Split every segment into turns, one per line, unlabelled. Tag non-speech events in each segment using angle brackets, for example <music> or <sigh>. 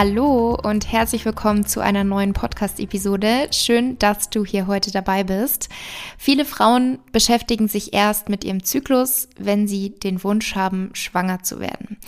Hallo und herzlich willkommen zu einer neuen Podcast-Episode. Schön, dass du hier heute dabei bist. Viele Frauen beschäftigen sich erst mit ihrem Zyklus, wenn sie den Wunsch haben, schwanger zu werden.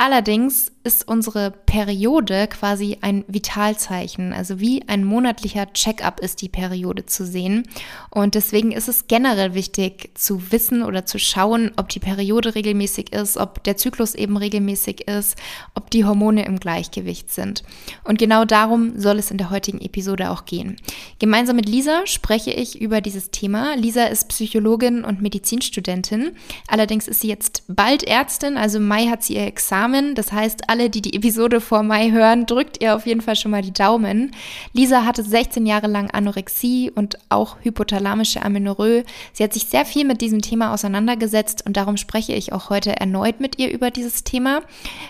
Allerdings ist unsere Periode quasi ein Vitalzeichen. Also wie ein monatlicher Check-up ist die Periode zu sehen. Und deswegen ist es generell wichtig zu wissen oder zu schauen, ob die Periode regelmäßig ist, ob der Zyklus eben regelmäßig ist, ob die Hormone im Gleichgewicht sind. Und genau darum soll es in der heutigen Episode auch gehen. Gemeinsam mit Lisa spreche ich über dieses Thema. Lisa ist Psychologin und Medizinstudentin. Allerdings ist sie jetzt bald Ärztin, also im Mai hat sie ihr Examen Namen. Das heißt, alle, die die Episode vor Mai hören, drückt ihr auf jeden Fall schon mal die Daumen. Lisa hatte 16 Jahre lang Anorexie und auch hypothalamische Amenorrhoe. Sie hat sich sehr viel mit diesem Thema auseinandergesetzt und darum spreche ich auch heute erneut mit ihr über dieses Thema.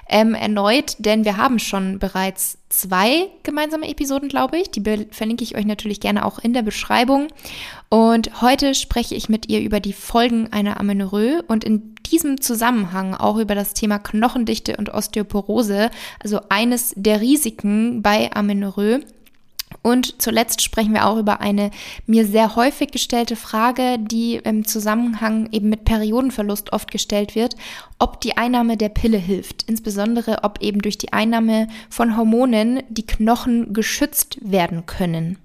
Ähm, erneut, denn wir haben schon bereits zwei gemeinsame Episoden, glaube ich. Die verlinke ich euch natürlich gerne auch in der Beschreibung. Und heute spreche ich mit ihr über die Folgen einer Amenorrhoe und in diesem Zusammenhang auch über das Thema Knochendichte und Osteoporose, also eines der Risiken bei Amenorrhoe. Und zuletzt sprechen wir auch über eine mir sehr häufig gestellte Frage, die im Zusammenhang eben mit Periodenverlust oft gestellt wird, ob die Einnahme der Pille hilft, insbesondere ob eben durch die Einnahme von Hormonen die Knochen geschützt werden können.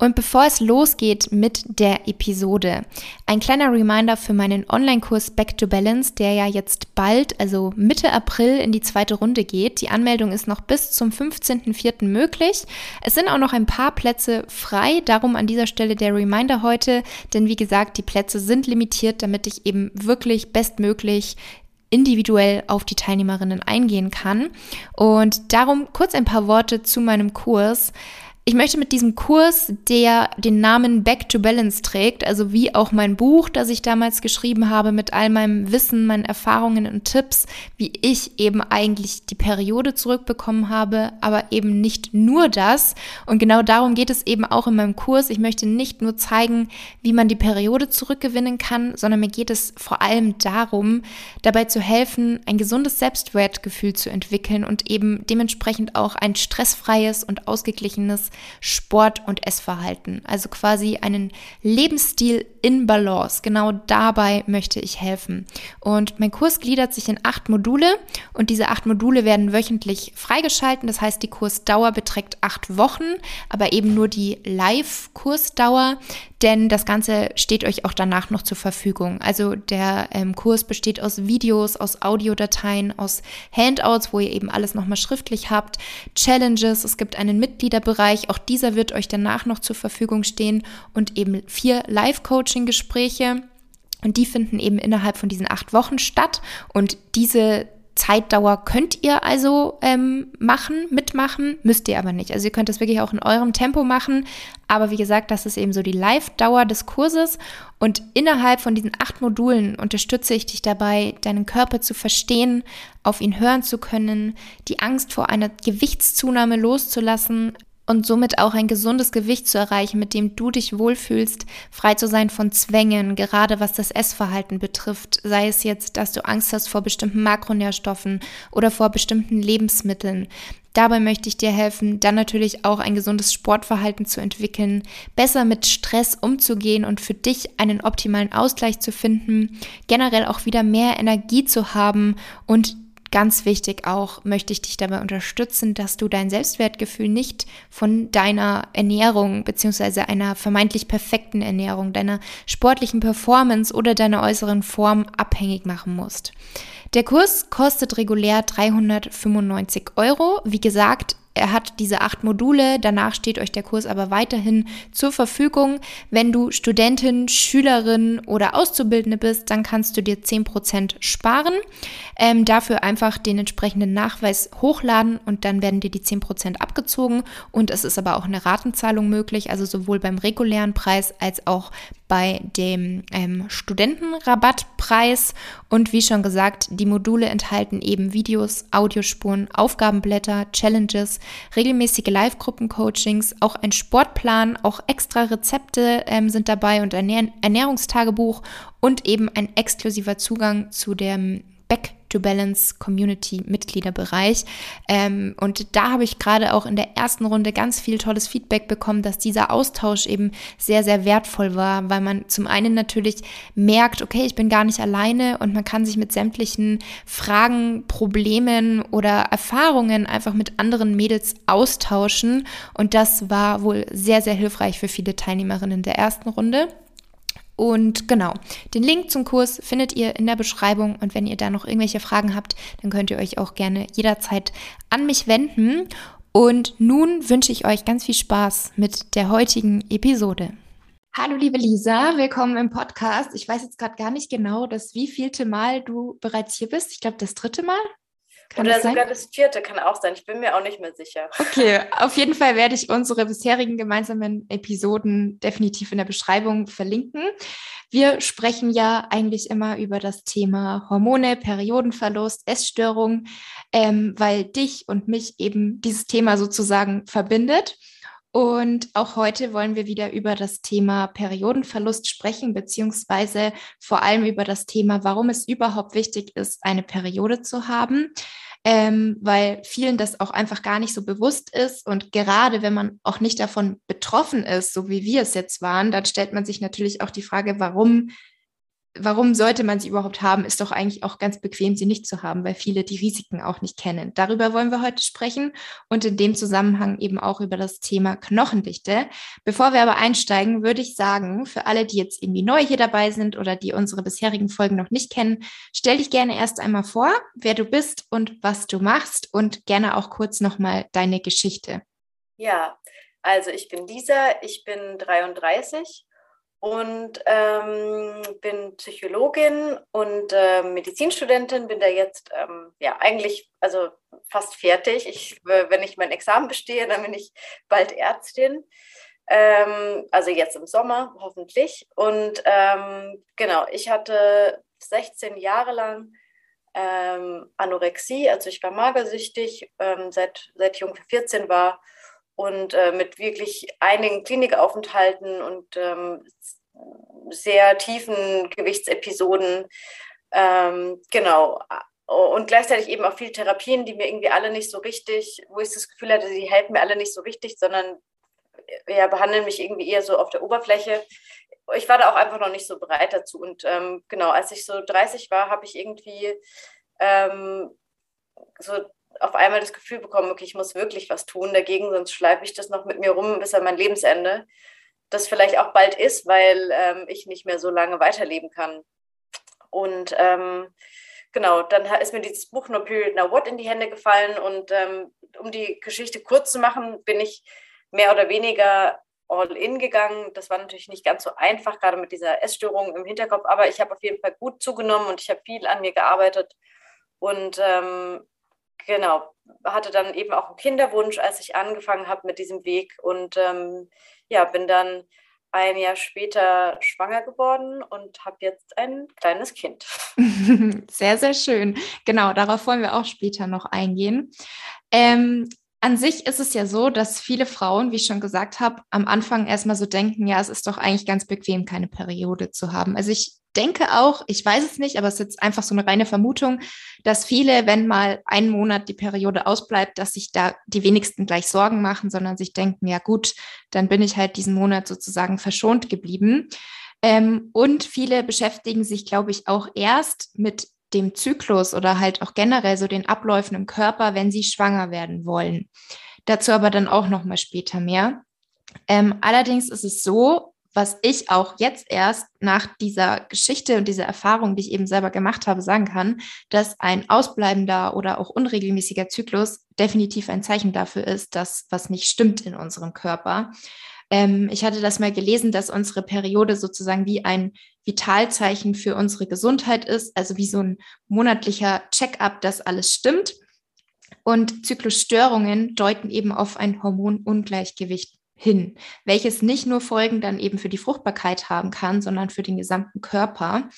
Und bevor es losgeht mit der Episode, ein kleiner Reminder für meinen Online-Kurs Back to Balance, der ja jetzt bald, also Mitte April, in die zweite Runde geht. Die Anmeldung ist noch bis zum 15.04. möglich. Es sind auch noch ein paar Plätze frei, darum an dieser Stelle der Reminder heute, denn wie gesagt, die Plätze sind limitiert, damit ich eben wirklich bestmöglich individuell auf die Teilnehmerinnen eingehen kann. Und darum kurz ein paar Worte zu meinem Kurs. Ich möchte mit diesem Kurs, der den Namen Back to Balance trägt, also wie auch mein Buch, das ich damals geschrieben habe, mit all meinem Wissen, meinen Erfahrungen und Tipps, wie ich eben eigentlich die Periode zurückbekommen habe, aber eben nicht nur das. Und genau darum geht es eben auch in meinem Kurs. Ich möchte nicht nur zeigen, wie man die Periode zurückgewinnen kann, sondern mir geht es vor allem darum, dabei zu helfen, ein gesundes Selbstwertgefühl zu entwickeln und eben dementsprechend auch ein stressfreies und ausgeglichenes Sport- und Essverhalten. Also quasi einen Lebensstil in Balance. Genau dabei möchte ich helfen. Und mein Kurs gliedert sich in acht Module und diese acht Module werden wöchentlich freigeschalten. Das heißt, die Kursdauer beträgt acht Wochen, aber eben nur die Live-Kursdauer, denn das Ganze steht euch auch danach noch zur Verfügung. Also der ähm, Kurs besteht aus Videos, aus Audiodateien, aus Handouts, wo ihr eben alles nochmal schriftlich habt, Challenges, es gibt einen Mitgliederbereich, auch dieser wird euch danach noch zur Verfügung stehen und eben vier Live-Coaching-Gespräche. Und die finden eben innerhalb von diesen acht Wochen statt. Und diese Zeitdauer könnt ihr also ähm, machen, mitmachen, müsst ihr aber nicht. Also ihr könnt das wirklich auch in eurem Tempo machen. Aber wie gesagt, das ist eben so die Live-Dauer des Kurses. Und innerhalb von diesen acht Modulen unterstütze ich dich dabei, deinen Körper zu verstehen, auf ihn hören zu können, die Angst vor einer Gewichtszunahme loszulassen, und somit auch ein gesundes Gewicht zu erreichen, mit dem du dich wohlfühlst, frei zu sein von Zwängen, gerade was das Essverhalten betrifft, sei es jetzt, dass du Angst hast vor bestimmten Makronährstoffen oder vor bestimmten Lebensmitteln. Dabei möchte ich dir helfen, dann natürlich auch ein gesundes Sportverhalten zu entwickeln, besser mit Stress umzugehen und für dich einen optimalen Ausgleich zu finden, generell auch wieder mehr Energie zu haben und Ganz wichtig auch möchte ich dich dabei unterstützen, dass du dein Selbstwertgefühl nicht von deiner Ernährung beziehungsweise einer vermeintlich perfekten Ernährung, deiner sportlichen Performance oder deiner äußeren Form abhängig machen musst. Der Kurs kostet regulär 395 Euro. Wie gesagt, er hat diese acht Module, danach steht euch der Kurs aber weiterhin zur Verfügung. Wenn du Studentin, Schülerin oder Auszubildende bist, dann kannst du dir 10% sparen. Ähm, dafür einfach den entsprechenden Nachweis hochladen und dann werden dir die 10% abgezogen. Und es ist aber auch eine Ratenzahlung möglich, also sowohl beim regulären Preis als auch bei dem ähm, Studentenrabattpreis. Und wie schon gesagt, die Module enthalten eben Videos, Audiospuren, Aufgabenblätter, Challenges, regelmäßige Live-Gruppen-Coachings, auch ein Sportplan, auch extra Rezepte ähm, sind dabei und ein Ernährungstagebuch und eben ein exklusiver Zugang zu dem Back to Balance Community Mitgliederbereich. Ähm, und da habe ich gerade auch in der ersten Runde ganz viel tolles Feedback bekommen, dass dieser Austausch eben sehr, sehr wertvoll war, weil man zum einen natürlich merkt, okay, ich bin gar nicht alleine und man kann sich mit sämtlichen Fragen, Problemen oder Erfahrungen einfach mit anderen Mädels austauschen. Und das war wohl sehr, sehr hilfreich für viele Teilnehmerinnen der ersten Runde. Und genau, den Link zum Kurs findet ihr in der Beschreibung. Und wenn ihr da noch irgendwelche Fragen habt, dann könnt ihr euch auch gerne jederzeit an mich wenden. Und nun wünsche ich euch ganz viel Spaß mit der heutigen Episode. Hallo liebe Lisa, willkommen im Podcast. Ich weiß jetzt gerade gar nicht genau, das wievielte Mal du bereits hier bist. Ich glaube, das dritte Mal.
Kann Oder das sogar das vierte kann auch sein. Ich bin mir auch nicht mehr sicher.
Okay, <laughs> auf jeden Fall werde ich unsere bisherigen gemeinsamen Episoden definitiv in der Beschreibung verlinken. Wir sprechen ja eigentlich immer über das Thema Hormone, Periodenverlust, Essstörung, ähm, weil dich und mich eben dieses Thema sozusagen verbindet. Und auch heute wollen wir wieder über das Thema Periodenverlust sprechen, beziehungsweise vor allem über das Thema, warum es überhaupt wichtig ist, eine Periode zu haben. Ähm, weil vielen das auch einfach gar nicht so bewusst ist. Und gerade wenn man auch nicht davon betroffen ist, so wie wir es jetzt waren, dann stellt man sich natürlich auch die Frage, warum warum sollte man sie überhaupt haben, ist doch eigentlich auch ganz bequem, sie nicht zu haben, weil viele die Risiken auch nicht kennen. Darüber wollen wir heute sprechen und in dem Zusammenhang eben auch über das Thema Knochendichte. Bevor wir aber einsteigen, würde ich sagen, für alle, die jetzt irgendwie neu hier dabei sind oder die unsere bisherigen Folgen noch nicht kennen, stell dich gerne erst einmal vor, wer du bist und was du machst und gerne auch kurz nochmal deine Geschichte.
Ja, also ich bin Lisa, ich bin 33 und ähm, bin Psychologin und äh, Medizinstudentin, bin da jetzt ähm, ja eigentlich also fast fertig. Ich, wenn ich mein Examen bestehe, dann bin ich bald Ärztin. Ähm, also jetzt im Sommer hoffentlich. Und ähm, genau, ich hatte 16 Jahre lang ähm, Anorexie, also ich war magersüchtig, ähm, seit, seit ich ungefähr 14 war und äh, mit wirklich einigen Klinikaufenthalten und ähm, sehr tiefen Gewichtsepisoden. Ähm, genau. Und gleichzeitig eben auch viele Therapien, die mir irgendwie alle nicht so richtig, wo ich das Gefühl hatte, sie helfen mir alle nicht so richtig, sondern äh, ja, behandeln mich irgendwie eher so auf der Oberfläche. Ich war da auch einfach noch nicht so bereit dazu. Und ähm, genau, als ich so 30 war, habe ich irgendwie ähm, so auf einmal das Gefühl bekommen, okay, ich muss wirklich was tun dagegen, sonst schleife ich das noch mit mir rum bis an mein Lebensende. Das vielleicht auch bald ist, weil ähm, ich nicht mehr so lange weiterleben kann. Und ähm, genau, dann ist mir dieses Buch No Period Now What in die Hände gefallen. Und ähm, um die Geschichte kurz zu machen, bin ich mehr oder weniger all in gegangen. Das war natürlich nicht ganz so einfach, gerade mit dieser Essstörung im Hinterkopf, aber ich habe auf jeden Fall gut zugenommen und ich habe viel an mir gearbeitet. Und ähm, genau, hatte dann eben auch einen Kinderwunsch, als ich angefangen habe mit diesem Weg und ähm, ja, bin dann ein Jahr später schwanger geworden und habe jetzt ein kleines Kind. <laughs>
Sehr, sehr schön. Genau, darauf wollen wir auch später noch eingehen. Ähm, an sich ist es ja so, dass viele Frauen, wie ich schon gesagt habe, am Anfang erstmal so denken, ja, es ist doch eigentlich ganz bequem, keine Periode zu haben. Also ich denke auch, ich weiß es nicht, aber es ist jetzt einfach so eine reine Vermutung, dass viele, wenn mal einen Monat die Periode ausbleibt, dass sich da die wenigsten gleich Sorgen machen, sondern sich denken, ja gut, dann bin ich halt diesen Monat sozusagen verschont geblieben. Ähm, und viele beschäftigen sich, glaube ich, auch erst mit dem Zyklus oder halt auch generell so den Abläufen im Körper, wenn sie schwanger werden wollen. Dazu aber dann auch noch mal später mehr. Ähm, allerdings ist es so, was ich auch jetzt erst nach dieser Geschichte und dieser Erfahrung, die ich eben selber gemacht habe, sagen kann, dass ein ausbleibender oder auch unregelmäßiger Zyklus definitiv ein Zeichen dafür ist, dass was nicht stimmt in unserem Körper. Ähm, ich hatte das mal gelesen, dass unsere Periode sozusagen wie ein Vitalzeichen für unsere Gesundheit ist, also wie so ein monatlicher Check-up, dass alles stimmt. Und Zyklusstörungen deuten eben auf ein Hormonungleichgewicht hin, welches nicht nur Folgen dann eben für die Fruchtbarkeit haben kann, sondern für den gesamten Körper.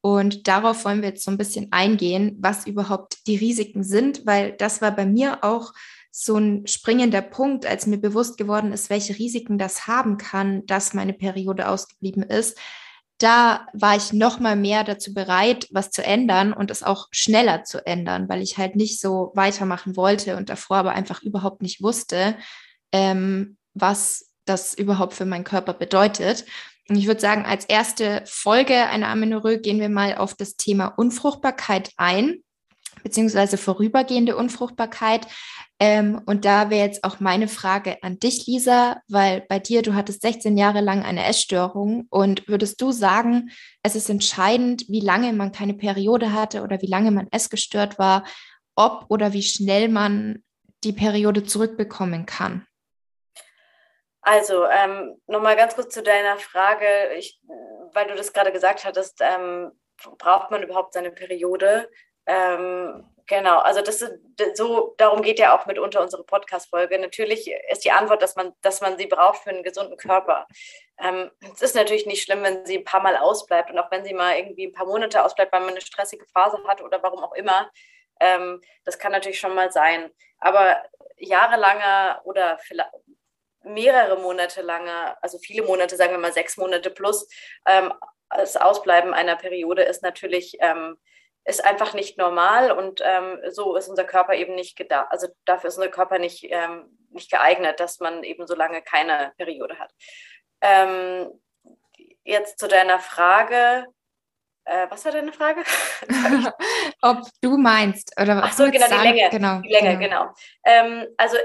Und darauf wollen wir jetzt so ein bisschen eingehen, was überhaupt die Risiken sind, weil das war bei mir auch so ein springender Punkt, als mir bewusst geworden ist, welche Risiken das haben kann, dass meine Periode ausgeblieben ist. da war ich noch mal mehr dazu bereit, was zu ändern und es auch schneller zu ändern, weil ich halt nicht so weitermachen wollte und davor aber einfach überhaupt nicht wusste, ähm, was das überhaupt für meinen Körper bedeutet. Und ich würde sagen, als erste Folge einer Amenorrhoe gehen wir mal auf das Thema Unfruchtbarkeit ein, beziehungsweise vorübergehende Unfruchtbarkeit. Ähm, und da wäre jetzt auch meine Frage an dich, Lisa, weil bei dir, du hattest 16 Jahre lang eine Essstörung. Und würdest du sagen, es ist entscheidend, wie lange man keine Periode hatte oder wie lange man essgestört war, ob oder wie schnell man die Periode zurückbekommen kann?
Also, ähm, nochmal ganz kurz zu deiner Frage, ich, weil du das gerade gesagt hattest, ähm, braucht man überhaupt seine Periode? Ähm, genau, also das ist so, darum geht ja auch mitunter unsere Podcast-Folge. Natürlich ist die Antwort, dass man, dass man sie braucht für einen gesunden Körper. Ähm, es ist natürlich nicht schlimm, wenn sie ein paar Mal ausbleibt und auch wenn sie mal irgendwie ein paar Monate ausbleibt, weil man eine stressige Phase hat oder warum auch immer. Ähm, das kann natürlich schon mal sein. Aber jahrelanger oder vielleicht mehrere Monate lange, also viele Monate, sagen wir mal sechs Monate plus, ähm, das Ausbleiben einer Periode ist natürlich ähm, ist einfach nicht normal und ähm, so ist unser Körper eben nicht gedacht. Also dafür ist unser Körper nicht, ähm, nicht geeignet, dass man eben so lange keine Periode hat. Ähm, jetzt zu deiner Frage. Äh, was war deine Frage? <laughs>
Ob du meinst oder was?
Ach so, genau, die Länge. Genau, die Länge, genau. genau. Ähm, also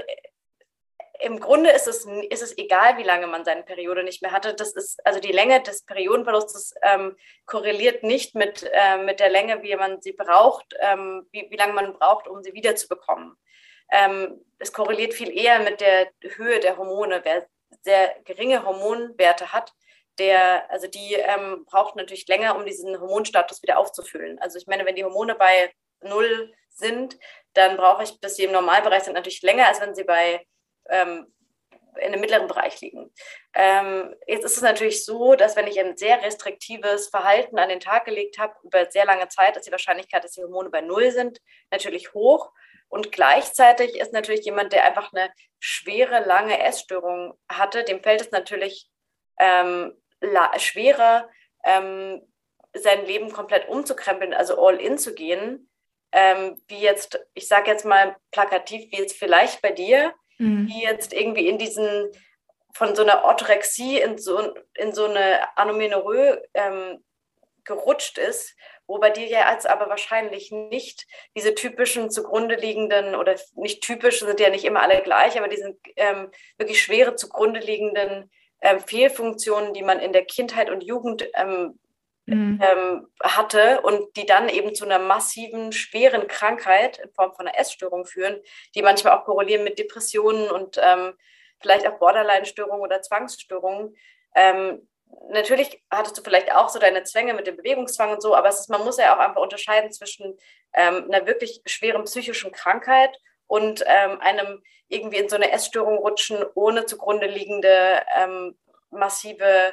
im Grunde ist es, ist es egal, wie lange man seine Periode nicht mehr hatte. Das ist, also die Länge des Periodenverlustes ähm, korreliert nicht mit, äh, mit der Länge, wie man sie braucht, ähm, wie, wie lange man braucht, um sie wiederzubekommen. Ähm, es korreliert viel eher mit der Höhe der Hormone. Wer sehr geringe Hormonwerte hat, der, also die ähm, braucht natürlich länger, um diesen Hormonstatus wieder aufzufüllen. Also ich meine, wenn die Hormone bei null sind, dann brauche ich, bis sie im Normalbereich sind, natürlich länger, als wenn sie bei ähm, in dem mittleren Bereich liegen. Ähm, jetzt ist es natürlich so, dass wenn ich ein sehr restriktives Verhalten an den Tag gelegt habe, über sehr lange Zeit, ist die Wahrscheinlichkeit, dass die Hormone bei Null sind, natürlich hoch. Und gleichzeitig ist natürlich jemand, der einfach eine schwere, lange Essstörung hatte, dem fällt es natürlich ähm, schwerer, ähm, sein Leben komplett umzukrempeln, also all in zu gehen, ähm, wie jetzt, ich sage jetzt mal plakativ, wie jetzt vielleicht bei dir, mhm. die jetzt irgendwie in diesen, von so einer Orthorexie in so, in so eine Anomenorrhoe ähm, gerutscht ist, wo bei dir ja jetzt aber wahrscheinlich nicht diese typischen zugrunde liegenden oder nicht typisch, sind ja nicht immer alle gleich, aber diese ähm, wirklich schwere zugrunde liegenden ähm, Fehlfunktionen, die man in der Kindheit und Jugend ähm, mhm. ähm, hatte und die dann eben zu einer massiven, schweren Krankheit in Form von einer Essstörung führen, die manchmal auch korrelieren mit Depressionen und ähm, vielleicht auch Borderline-Störungen oder Zwangsstörungen. Ähm, natürlich hattest du vielleicht auch so deine Zwänge mit dem Bewegungszwang und so, aber ist, man muss ja auch einfach unterscheiden zwischen ähm, einer wirklich schweren psychischen Krankheit und ähm, einem irgendwie in so eine Essstörung rutschen, ohne zugrunde liegende ähm, massive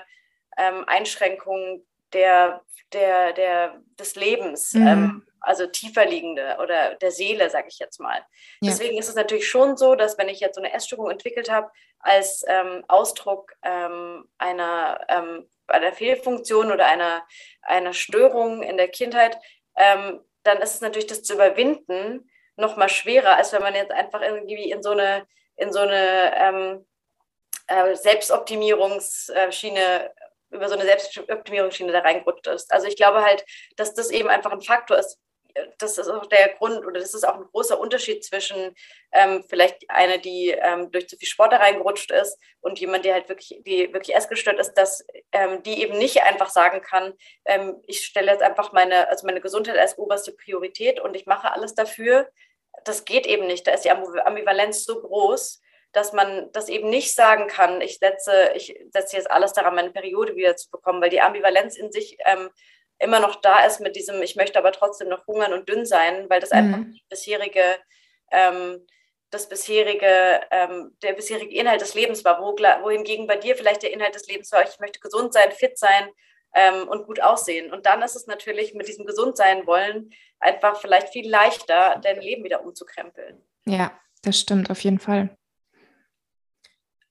ähm, Einschränkungen der, der, der, des Lebens, mhm. ähm, also tiefer liegende oder der Seele, sage ich jetzt mal. Ja. Deswegen ist es natürlich schon so, dass wenn ich jetzt so eine Essstörung entwickelt habe, als ähm, Ausdruck ähm, einer, ähm, einer Fehlfunktion oder einer, einer Störung in der Kindheit, ähm, dann ist es natürlich das zu überwinden noch mal schwerer, als wenn man jetzt einfach irgendwie in so eine, in so eine ähm, äh, Selbstoptimierungsschiene über so eine Selbstoptimierungsschiene da reingerutscht ist. Also ich glaube halt, dass das eben einfach ein Faktor ist. Das ist auch der Grund oder das ist auch ein großer Unterschied zwischen ähm, vielleicht eine, die ähm, durch zu viel Sport da reingerutscht ist und jemand, der halt wirklich, die wirklich essgestört ist, dass ähm, die eben nicht einfach sagen kann, ähm, ich stelle jetzt einfach meine, also meine Gesundheit als oberste Priorität und ich mache alles dafür. Das geht eben nicht. Da ist die Ambivalenz so groß, dass man das eben nicht sagen kann, ich setze, ich setze jetzt alles daran, meine Periode wieder zu bekommen, weil die Ambivalenz in sich ähm, immer noch da ist mit diesem, ich möchte aber trotzdem noch hungern und dünn sein, weil das mhm. einfach das bisherige, ähm, das bisherige, ähm, der bisherige Inhalt des Lebens war, wo, wohingegen bei dir vielleicht der Inhalt des Lebens war, ich möchte gesund sein, fit sein ähm, und gut aussehen. Und dann ist es natürlich mit diesem gesund sein wollen einfach vielleicht viel leichter, dein Leben wieder umzukrempeln.
Ja, das stimmt auf jeden Fall.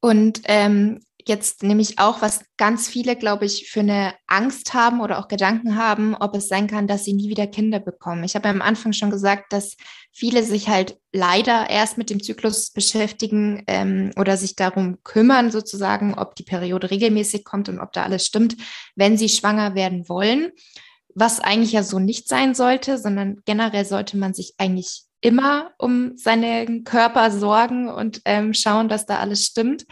Und ähm, jetzt nämlich auch, was ganz viele, glaube ich, für eine Angst haben oder auch Gedanken haben, ob es sein kann, dass sie nie wieder Kinder bekommen. Ich habe am Anfang schon gesagt, dass viele sich halt leider erst mit dem Zyklus beschäftigen ähm, oder sich darum kümmern, sozusagen, ob die Periode regelmäßig kommt und ob da alles stimmt, wenn sie schwanger werden wollen. Was eigentlich ja so nicht sein sollte, sondern generell sollte man sich eigentlich immer um seinen Körper sorgen und ähm, schauen, dass da alles stimmt.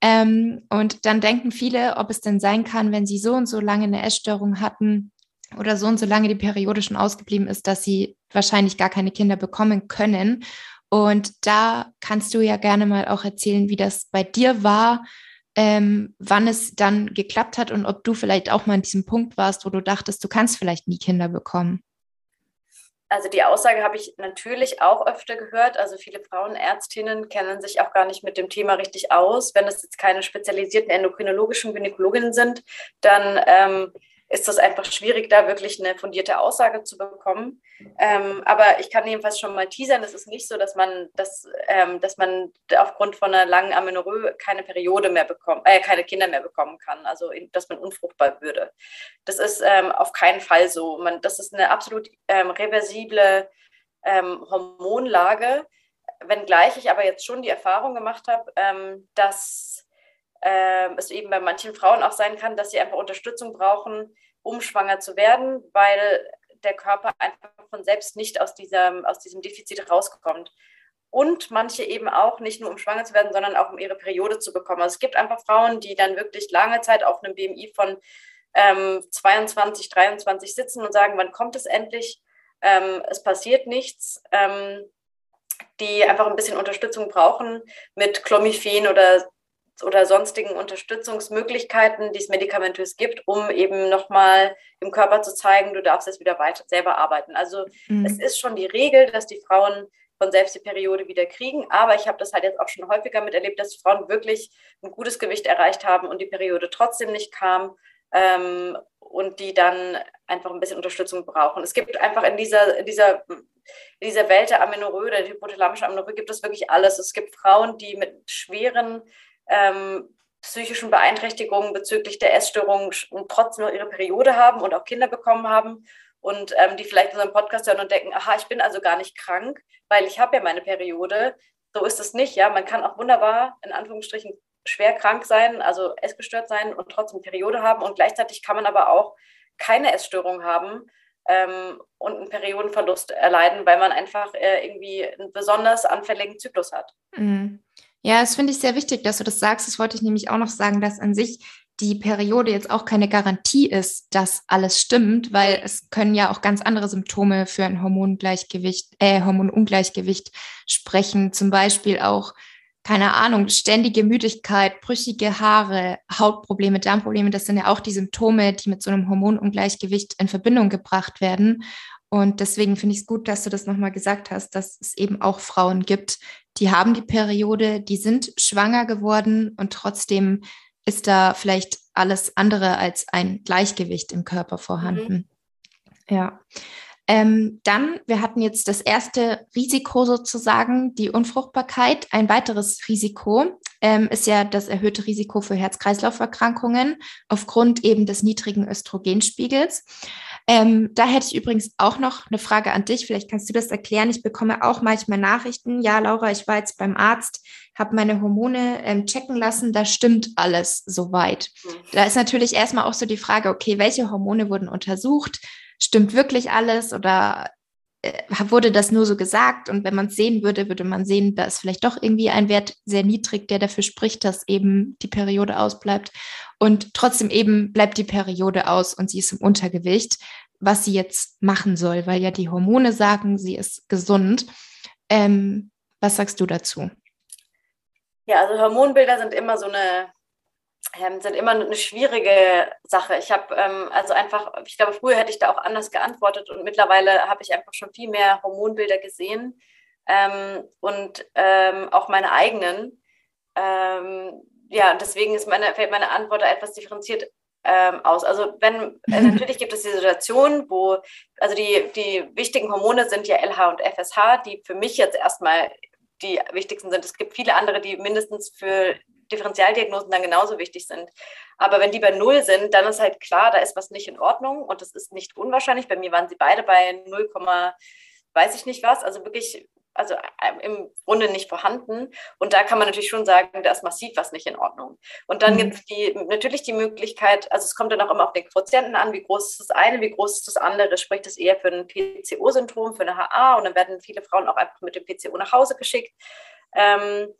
Ähm, und dann denken viele, ob es denn sein kann, wenn sie so und so lange eine Essstörung hatten oder so und so lange die Periode schon ausgeblieben ist, dass sie wahrscheinlich gar keine Kinder bekommen können. Und da kannst du ja gerne mal auch erzählen, wie das bei dir war, ähm, wann es dann geklappt hat und ob du vielleicht auch mal an diesem Punkt warst, wo du dachtest, du kannst vielleicht nie Kinder bekommen
also die Aussage habe ich natürlich auch öfter gehört. Also viele Frauenärztinnen kennen sich auch gar nicht mit dem Thema richtig aus. Wenn es jetzt keine spezialisierten endokrinologischen Gynäkologinnen sind, dann ähm, ist das einfach schwierig, da wirklich eine fundierte Aussage zu bekommen. Ähm, aber ich kann jedenfalls schon mal teasern, es ist nicht so, dass man, dass, ähm, dass man aufgrund von einer langen Amenorrhoe keine Periode mehr bekommt, äh, keine Kinder mehr bekommen kann, also dass man unfruchtbar würde. Das ist ähm, auf keinen Fall so. Man, das ist eine absolut ähm, reversible ähm, Hormonlage, wenngleich ich aber jetzt schon die Erfahrung gemacht habe, ähm, dass äh, es eben bei manchen Frauen auch sein kann, dass sie einfach Unterstützung brauchen, um schwanger zu werden, weil der Körper einfach von selbst nicht aus, dieser, aus diesem Defizit rauskommt. Und manche eben auch nicht nur um schwanger zu werden, sondern auch um ihre Periode zu bekommen. Also es gibt einfach Frauen, die dann wirklich lange Zeit auf einem BMI von ähm, 22, 23 sitzen und sagen, wann kommt es endlich? Ähm, es passiert nichts. Ähm, die einfach ein bisschen Unterstützung brauchen mit Clomiphen oder oder sonstigen Unterstützungsmöglichkeiten, die es medikamentös gibt, um eben nochmal im Körper zu zeigen, du darfst jetzt wieder weiter selber arbeiten. Also mhm. es ist schon die Regel, dass die Frauen von selbst die Periode wieder kriegen, aber ich habe das halt jetzt auch schon häufiger miterlebt, dass Frauen wirklich ein gutes Gewicht erreicht haben und die Periode trotzdem nicht kam. Ähm, und die dann einfach ein bisschen Unterstützung brauchen. Es gibt einfach in dieser, in dieser, in dieser Welt der Amenorrhoe, der hypothalamischen Amenorrhoe, gibt es wirklich alles. Es gibt Frauen, die mit schweren ähm, psychischen Beeinträchtigungen bezüglich der Essstörung trotzdem noch ihre Periode haben und auch Kinder bekommen haben und ähm, die vielleicht unseren Podcast hören und denken, aha, ich bin also gar nicht krank, weil ich habe ja meine Periode. So ist es nicht, ja. Man kann auch wunderbar, in Anführungsstrichen, schwer krank sein, also essgestört sein und trotzdem Periode haben und gleichzeitig kann man aber auch keine Essstörung haben ähm, und einen Periodenverlust erleiden, weil man einfach äh, irgendwie einen besonders anfälligen Zyklus hat.
Mhm. Ja, das finde ich sehr wichtig, dass du das sagst. Das wollte ich nämlich auch noch sagen, dass an sich die Periode jetzt auch keine Garantie ist, dass alles stimmt, weil es können ja auch ganz andere Symptome für ein Hormongleichgewicht, äh, Hormonungleichgewicht sprechen. Zum Beispiel auch, keine Ahnung, ständige Müdigkeit, brüchige Haare, Hautprobleme, Darmprobleme. Das sind ja auch die Symptome, die mit so einem Hormonungleichgewicht in Verbindung gebracht werden. Und deswegen finde ich es gut, dass du das nochmal gesagt hast, dass es eben auch Frauen gibt, die haben die Periode, die sind schwanger geworden und trotzdem ist da vielleicht alles andere als ein Gleichgewicht im Körper vorhanden. Mhm. Ja. Ähm, dann, wir hatten jetzt das erste Risiko sozusagen, die Unfruchtbarkeit. Ein weiteres Risiko ähm, ist ja das erhöhte Risiko für Herz-Kreislauf-Erkrankungen aufgrund eben des niedrigen Östrogenspiegels. Ähm, da hätte ich übrigens auch noch eine Frage an dich. Vielleicht kannst du das erklären. Ich bekomme auch manchmal Nachrichten. Ja, Laura, ich war jetzt beim Arzt, habe meine Hormone ähm, checken lassen. Da stimmt alles soweit. Mhm. Da ist natürlich erstmal auch so die Frage, okay, welche Hormone wurden untersucht? Stimmt wirklich alles oder wurde das nur so gesagt und wenn man es sehen würde, würde man sehen, da ist vielleicht doch irgendwie ein Wert sehr niedrig, der dafür spricht, dass eben die Periode ausbleibt. Und trotzdem eben bleibt die Periode aus und sie ist im Untergewicht, was sie jetzt machen soll, weil ja die Hormone sagen, sie ist gesund. Ähm, was sagst du dazu?
Ja, also Hormonbilder sind immer so eine ähm, sind immer eine schwierige Sache. Ich habe ähm, also einfach, ich glaube, früher hätte ich da auch anders geantwortet und mittlerweile habe ich einfach schon viel mehr Hormonbilder gesehen ähm, und ähm, auch meine eigenen. Ähm, ja, deswegen ist meine, fällt meine Antwort etwas differenziert ähm, aus. Also wenn äh, <laughs> natürlich gibt es die Situation, wo also die, die wichtigen Hormone sind ja LH und FSH, die für mich jetzt erstmal die wichtigsten sind. Es gibt viele andere, die mindestens für Differentialdiagnosen dann genauso wichtig sind. Aber wenn die bei Null sind, dann ist halt klar, da ist was nicht in Ordnung und das ist nicht unwahrscheinlich. Bei mir waren sie beide bei 0, weiß ich nicht was, also wirklich also äh, im Grunde nicht vorhanden. Und da kann man natürlich schon sagen, da ist massiv was nicht in Ordnung. Und dann mhm. gibt es die, natürlich die Möglichkeit, also es kommt dann auch immer auf den Quotienten an, wie groß ist das eine, wie groß ist das andere. Spricht es eher für ein PCO-Syndrom, für eine HA und dann werden viele Frauen auch einfach mit dem PCO nach Hause geschickt. Ähm,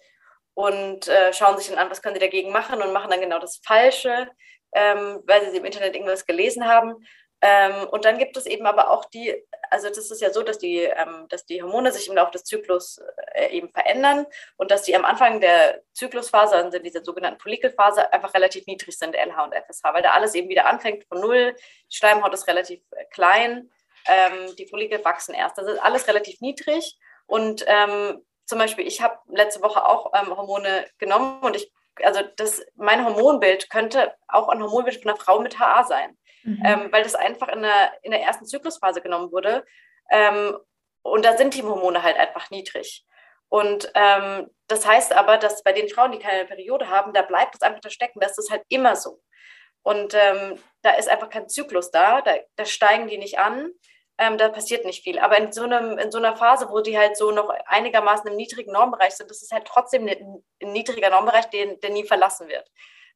und äh, schauen sich dann an, was können sie dagegen machen und machen dann genau das Falsche, ähm, weil sie im Internet irgendwas gelesen haben. Ähm, und dann gibt es eben aber auch die, also das ist ja so, dass die, ähm, dass die Hormone sich im Laufe des Zyklus äh, eben verändern und dass die am Anfang der Zyklusphase, also in dieser sogenannten Follikelphase, einfach relativ niedrig sind, LH und FSH, weil da alles eben wieder anfängt von null. Die Schleimhaut ist relativ äh, klein, ähm, die Follikel wachsen erst. Das ist alles relativ niedrig und ähm, zum Beispiel, ich habe letzte Woche auch ähm, Hormone genommen und ich, also das, mein Hormonbild könnte auch ein Hormonbild von einer Frau mit HA sein mhm. ähm, weil das einfach in der, in der ersten Zyklusphase genommen wurde. Ähm, und da sind die Hormone halt einfach niedrig. Und ähm, das heißt aber, dass bei den Frauen, die keine Periode haben, da bleibt es einfach da stecken. Das ist halt immer so. Und ähm, da ist einfach kein Zyklus da, da, da steigen die nicht an, ähm, da passiert nicht viel. Aber in so, einem, in so einer Phase, wo die halt so noch einigermaßen im niedrigen Normbereich sind, das ist halt trotzdem ein, ein niedriger Normbereich, den, der nie verlassen wird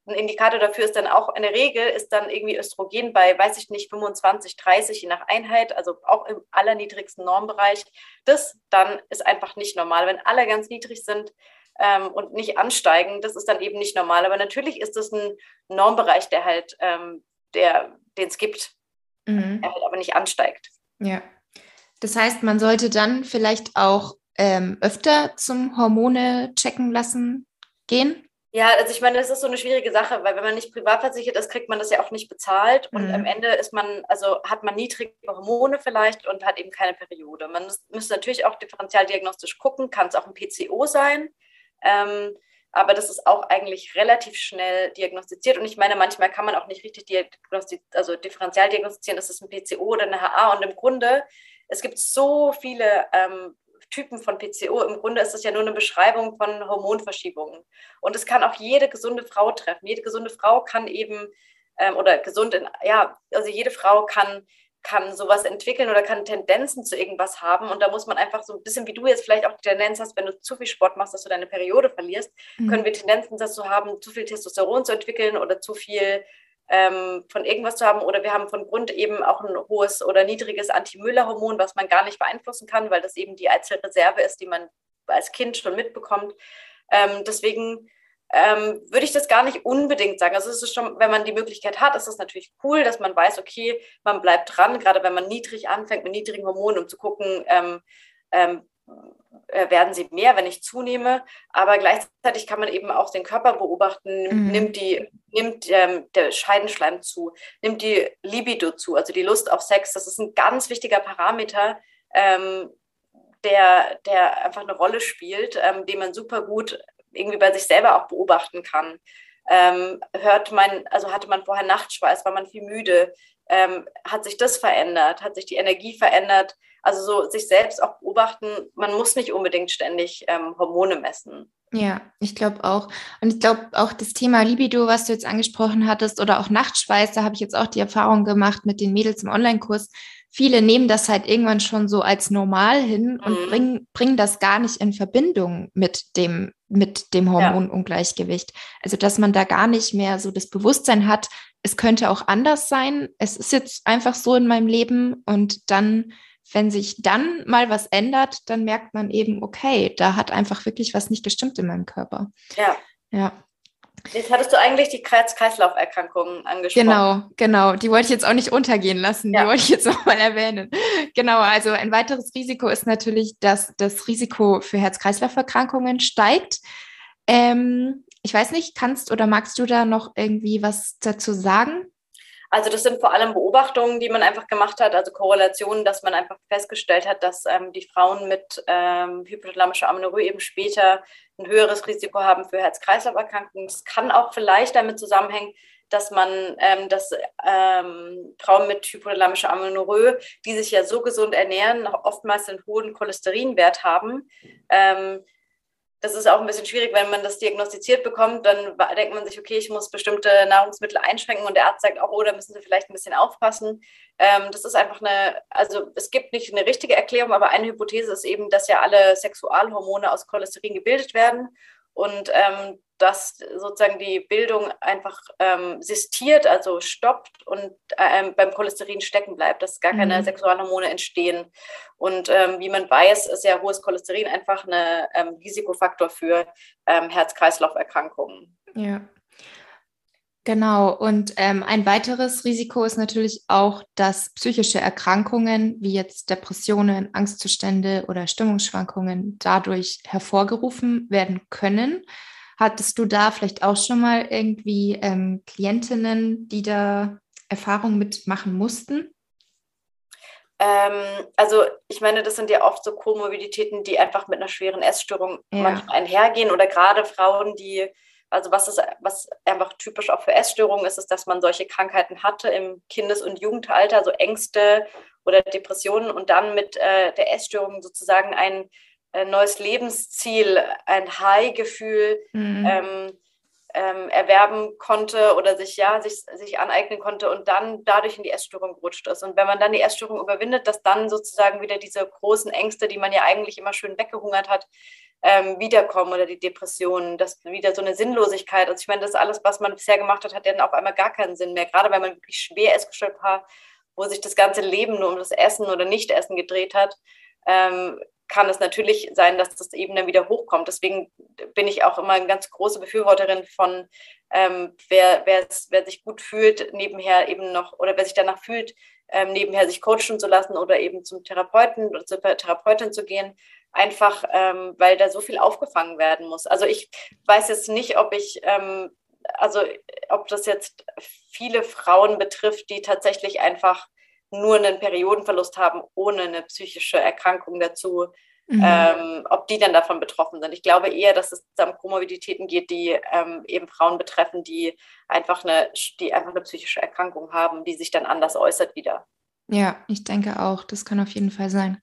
ein Indikator dafür ist dann auch eine Regel, ist dann irgendwie Östrogen bei, weiß ich nicht, 25, 30 je nach Einheit, also auch im allerniedrigsten Normbereich. Das dann ist einfach nicht normal. Wenn alle ganz niedrig sind ähm, und nicht ansteigen, das ist dann eben nicht normal. Aber natürlich ist das ein Normbereich, der halt, ähm, der, den es gibt, mhm. der halt aber nicht ansteigt.
Ja. Das heißt, man sollte dann vielleicht auch ähm, öfter zum Hormone checken lassen gehen?
Ja, also ich meine, das ist so eine schwierige Sache, weil wenn man nicht privat versichert ist, kriegt man das ja auch nicht bezahlt und mhm. am Ende ist man, also hat man niedrige Hormone vielleicht und hat eben keine Periode. Man müsste natürlich auch differenzialdiagnostisch gucken, kann es auch ein PCO sein, ähm, aber das ist auch eigentlich relativ schnell diagnostiziert und ich meine, manchmal kann man auch nicht richtig diagnostiz also differenzial diagnostizieren, ist es ein PCO oder eine HA und im Grunde es gibt so viele ähm, Typen von PCO. Im Grunde ist es ja nur eine Beschreibung von Hormonverschiebungen. Und es kann auch jede gesunde Frau treffen. Jede gesunde Frau kann eben, ähm, oder gesund, in, ja, also jede Frau kann, kann sowas entwickeln oder kann Tendenzen zu irgendwas haben. Und da muss man einfach so ein bisschen, wie du jetzt vielleicht auch die Tendenz hast, wenn du zu viel Sport machst, dass du deine Periode verlierst, mhm. können wir Tendenzen dazu haben, zu viel Testosteron zu entwickeln oder zu viel ähm, von irgendwas zu haben oder wir haben von Grund eben auch ein hohes oder niedriges Anti-Müller-Hormon, was man gar nicht beeinflussen kann, weil das eben die Eizellreserve ist, die man als Kind schon mitbekommt. Ähm, deswegen ähm, würde ich das gar nicht unbedingt sagen. Also es ist schon, wenn man die Möglichkeit hat, ist es natürlich cool, dass man weiß, okay, man bleibt dran, gerade wenn man niedrig anfängt mit niedrigen Hormonen, um zu gucken, ähm, ähm, äh, werden sie mehr, wenn ich zunehme. Aber gleichzeitig kann man eben auch den Körper beobachten, mhm. nimmt, die, nimmt ähm, der Scheidenschleim zu, nimmt die Libido zu, also die Lust auf Sex. Das ist ein ganz wichtiger Parameter, ähm, der, der einfach eine Rolle spielt, ähm, den man super gut irgendwie bei sich selber auch beobachten kann. Ähm, hört man, also hatte man vorher Nachtschweiß, war man viel müde, ähm, hat sich das verändert, hat sich die Energie verändert, also so sich selbst auch beobachten, man muss nicht unbedingt ständig ähm, Hormone messen.
Ja, ich glaube auch. Und ich glaube auch das Thema Libido, was du jetzt angesprochen hattest, oder auch Nachtschweiß, da habe ich jetzt auch die Erfahrung gemacht mit den Mädels im Online-Kurs. Viele nehmen das halt irgendwann schon so als normal hin und mhm. bringen, bringen das gar nicht in Verbindung mit dem, mit dem Hormonungleichgewicht. Also, dass man da gar nicht mehr so das Bewusstsein hat, es könnte auch anders sein. Es ist jetzt einfach so in meinem Leben und dann wenn sich dann mal was ändert, dann merkt man eben, okay, da hat einfach wirklich was nicht gestimmt in meinem Körper.
Ja. Ja. Jetzt hattest du eigentlich die Herz-Kreislauf-Erkrankungen angesprochen.
Genau, genau. Die wollte ich jetzt auch nicht untergehen lassen. Ja. Die wollte ich jetzt nochmal erwähnen. Genau, also ein weiteres Risiko ist natürlich, dass das Risiko für Herz-Kreislauf-Erkrankungen steigt. Ähm, ich weiß nicht, kannst oder magst du da noch irgendwie was dazu sagen?
Also das sind vor allem Beobachtungen, die man einfach gemacht hat, also Korrelationen, dass man einfach festgestellt hat, dass ähm, die Frauen mit ähm, hypothalamischer Amenorrhoe eben später ein höheres Risiko haben für Herz-Kreislauf-Erkrankungen. Das kann auch vielleicht damit zusammenhängen, dass man, ähm, dass ähm, Frauen mit hypothalamischer Amenorrhoe, die sich ja so gesund ernähren, oftmals einen hohen Cholesterinwert haben, ähm, das ist auch ein bisschen schwierig, wenn man das diagnostiziert bekommt, dann denkt man sich, okay, ich muss bestimmte Nahrungsmittel einschränken und der Arzt sagt auch, oh, da müssen Sie vielleicht ein bisschen aufpassen. Ähm, das ist einfach eine, also es gibt nicht eine richtige Erklärung, aber eine Hypothese ist eben, dass ja alle Sexualhormone aus Cholesterin gebildet werden und ähm, dass sozusagen die Bildung einfach ähm, sistiert, also stoppt und ähm, beim Cholesterin stecken bleibt, dass gar keine mhm. Sexualhormone entstehen. Und ähm, wie man weiß, ist ja hohes Cholesterin einfach ein ähm, Risikofaktor für ähm, Herz-Kreislauf-Erkrankungen.
Ja. Genau, und ähm, ein weiteres Risiko ist natürlich auch, dass psychische Erkrankungen wie jetzt Depressionen, Angstzustände oder Stimmungsschwankungen dadurch hervorgerufen werden können. Hattest du da vielleicht auch schon mal irgendwie ähm, Klientinnen, die da Erfahrungen mitmachen mussten?
Ähm, also ich meine, das sind ja oft so Komorbiditäten, die einfach mit einer schweren Essstörung ja. manchmal einhergehen oder gerade Frauen, die also was ist, was einfach typisch auch für Essstörungen ist, ist, dass man solche Krankheiten hatte im Kindes- und Jugendalter, so Ängste oder Depressionen und dann mit äh, der Essstörung sozusagen ein äh, neues Lebensziel, ein High-Gefühl mhm. ähm, ähm, erwerben konnte oder sich ja sich, sich aneignen konnte und dann dadurch in die Essstörung gerutscht ist. Und wenn man dann die Essstörung überwindet, dass dann sozusagen wieder diese großen Ängste, die man ja eigentlich immer schön weggehungert hat, ähm, wiederkommen oder die Depressionen, das wieder so eine Sinnlosigkeit. Also ich meine, das alles, was man bisher gemacht hat, hat dann auf einmal gar keinen Sinn mehr. Gerade wenn man wirklich schwer essgestört war, wo sich das ganze Leben nur um das Essen oder Nicht-Essen gedreht hat, ähm, kann es natürlich sein, dass das eben dann wieder hochkommt. Deswegen bin ich auch immer eine ganz große Befürworterin von, ähm, wer, wer, wer sich gut fühlt, nebenher eben noch, oder wer sich danach fühlt, ähm, nebenher sich coachen zu lassen oder eben zum Therapeuten oder zur Therapeutin zu gehen, einfach ähm, weil da so viel aufgefangen werden muss. Also ich weiß jetzt nicht, ob ich, ähm, also ob das jetzt viele Frauen betrifft, die tatsächlich einfach nur einen Periodenverlust haben, ohne eine psychische Erkrankung dazu, mhm. ähm, ob die dann davon betroffen sind. Ich glaube eher, dass es um Komorbiditäten geht, die ähm, eben Frauen betreffen, die einfach, eine, die einfach eine psychische Erkrankung haben, die sich dann anders äußert wieder.
Ja, ich denke auch, das kann auf jeden Fall sein.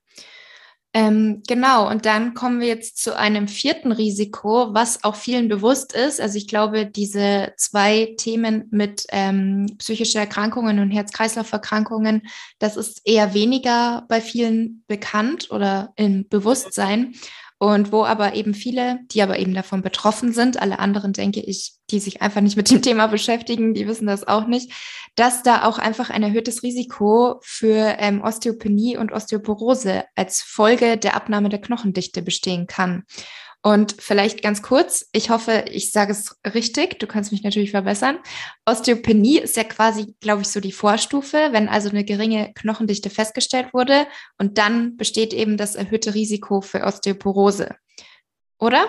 Ähm, genau, und dann kommen wir jetzt zu einem vierten Risiko, was auch vielen bewusst ist. Also ich glaube, diese zwei Themen mit ähm, psychische Erkrankungen und Herz-Kreislauf-Erkrankungen, das ist eher weniger bei vielen bekannt oder im Bewusstsein. Und wo aber eben viele, die aber eben davon betroffen sind, alle anderen, denke ich, die sich einfach nicht mit dem <laughs> Thema beschäftigen, die wissen das auch nicht, dass da auch einfach ein erhöhtes Risiko für ähm, Osteopenie und Osteoporose als Folge der Abnahme der Knochendichte bestehen kann. Und vielleicht ganz kurz, ich hoffe, ich sage es richtig, du kannst mich natürlich verbessern. Osteopenie ist ja quasi, glaube ich, so die Vorstufe, wenn also eine geringe Knochendichte festgestellt wurde und dann besteht eben das erhöhte Risiko für Osteoporose. Oder?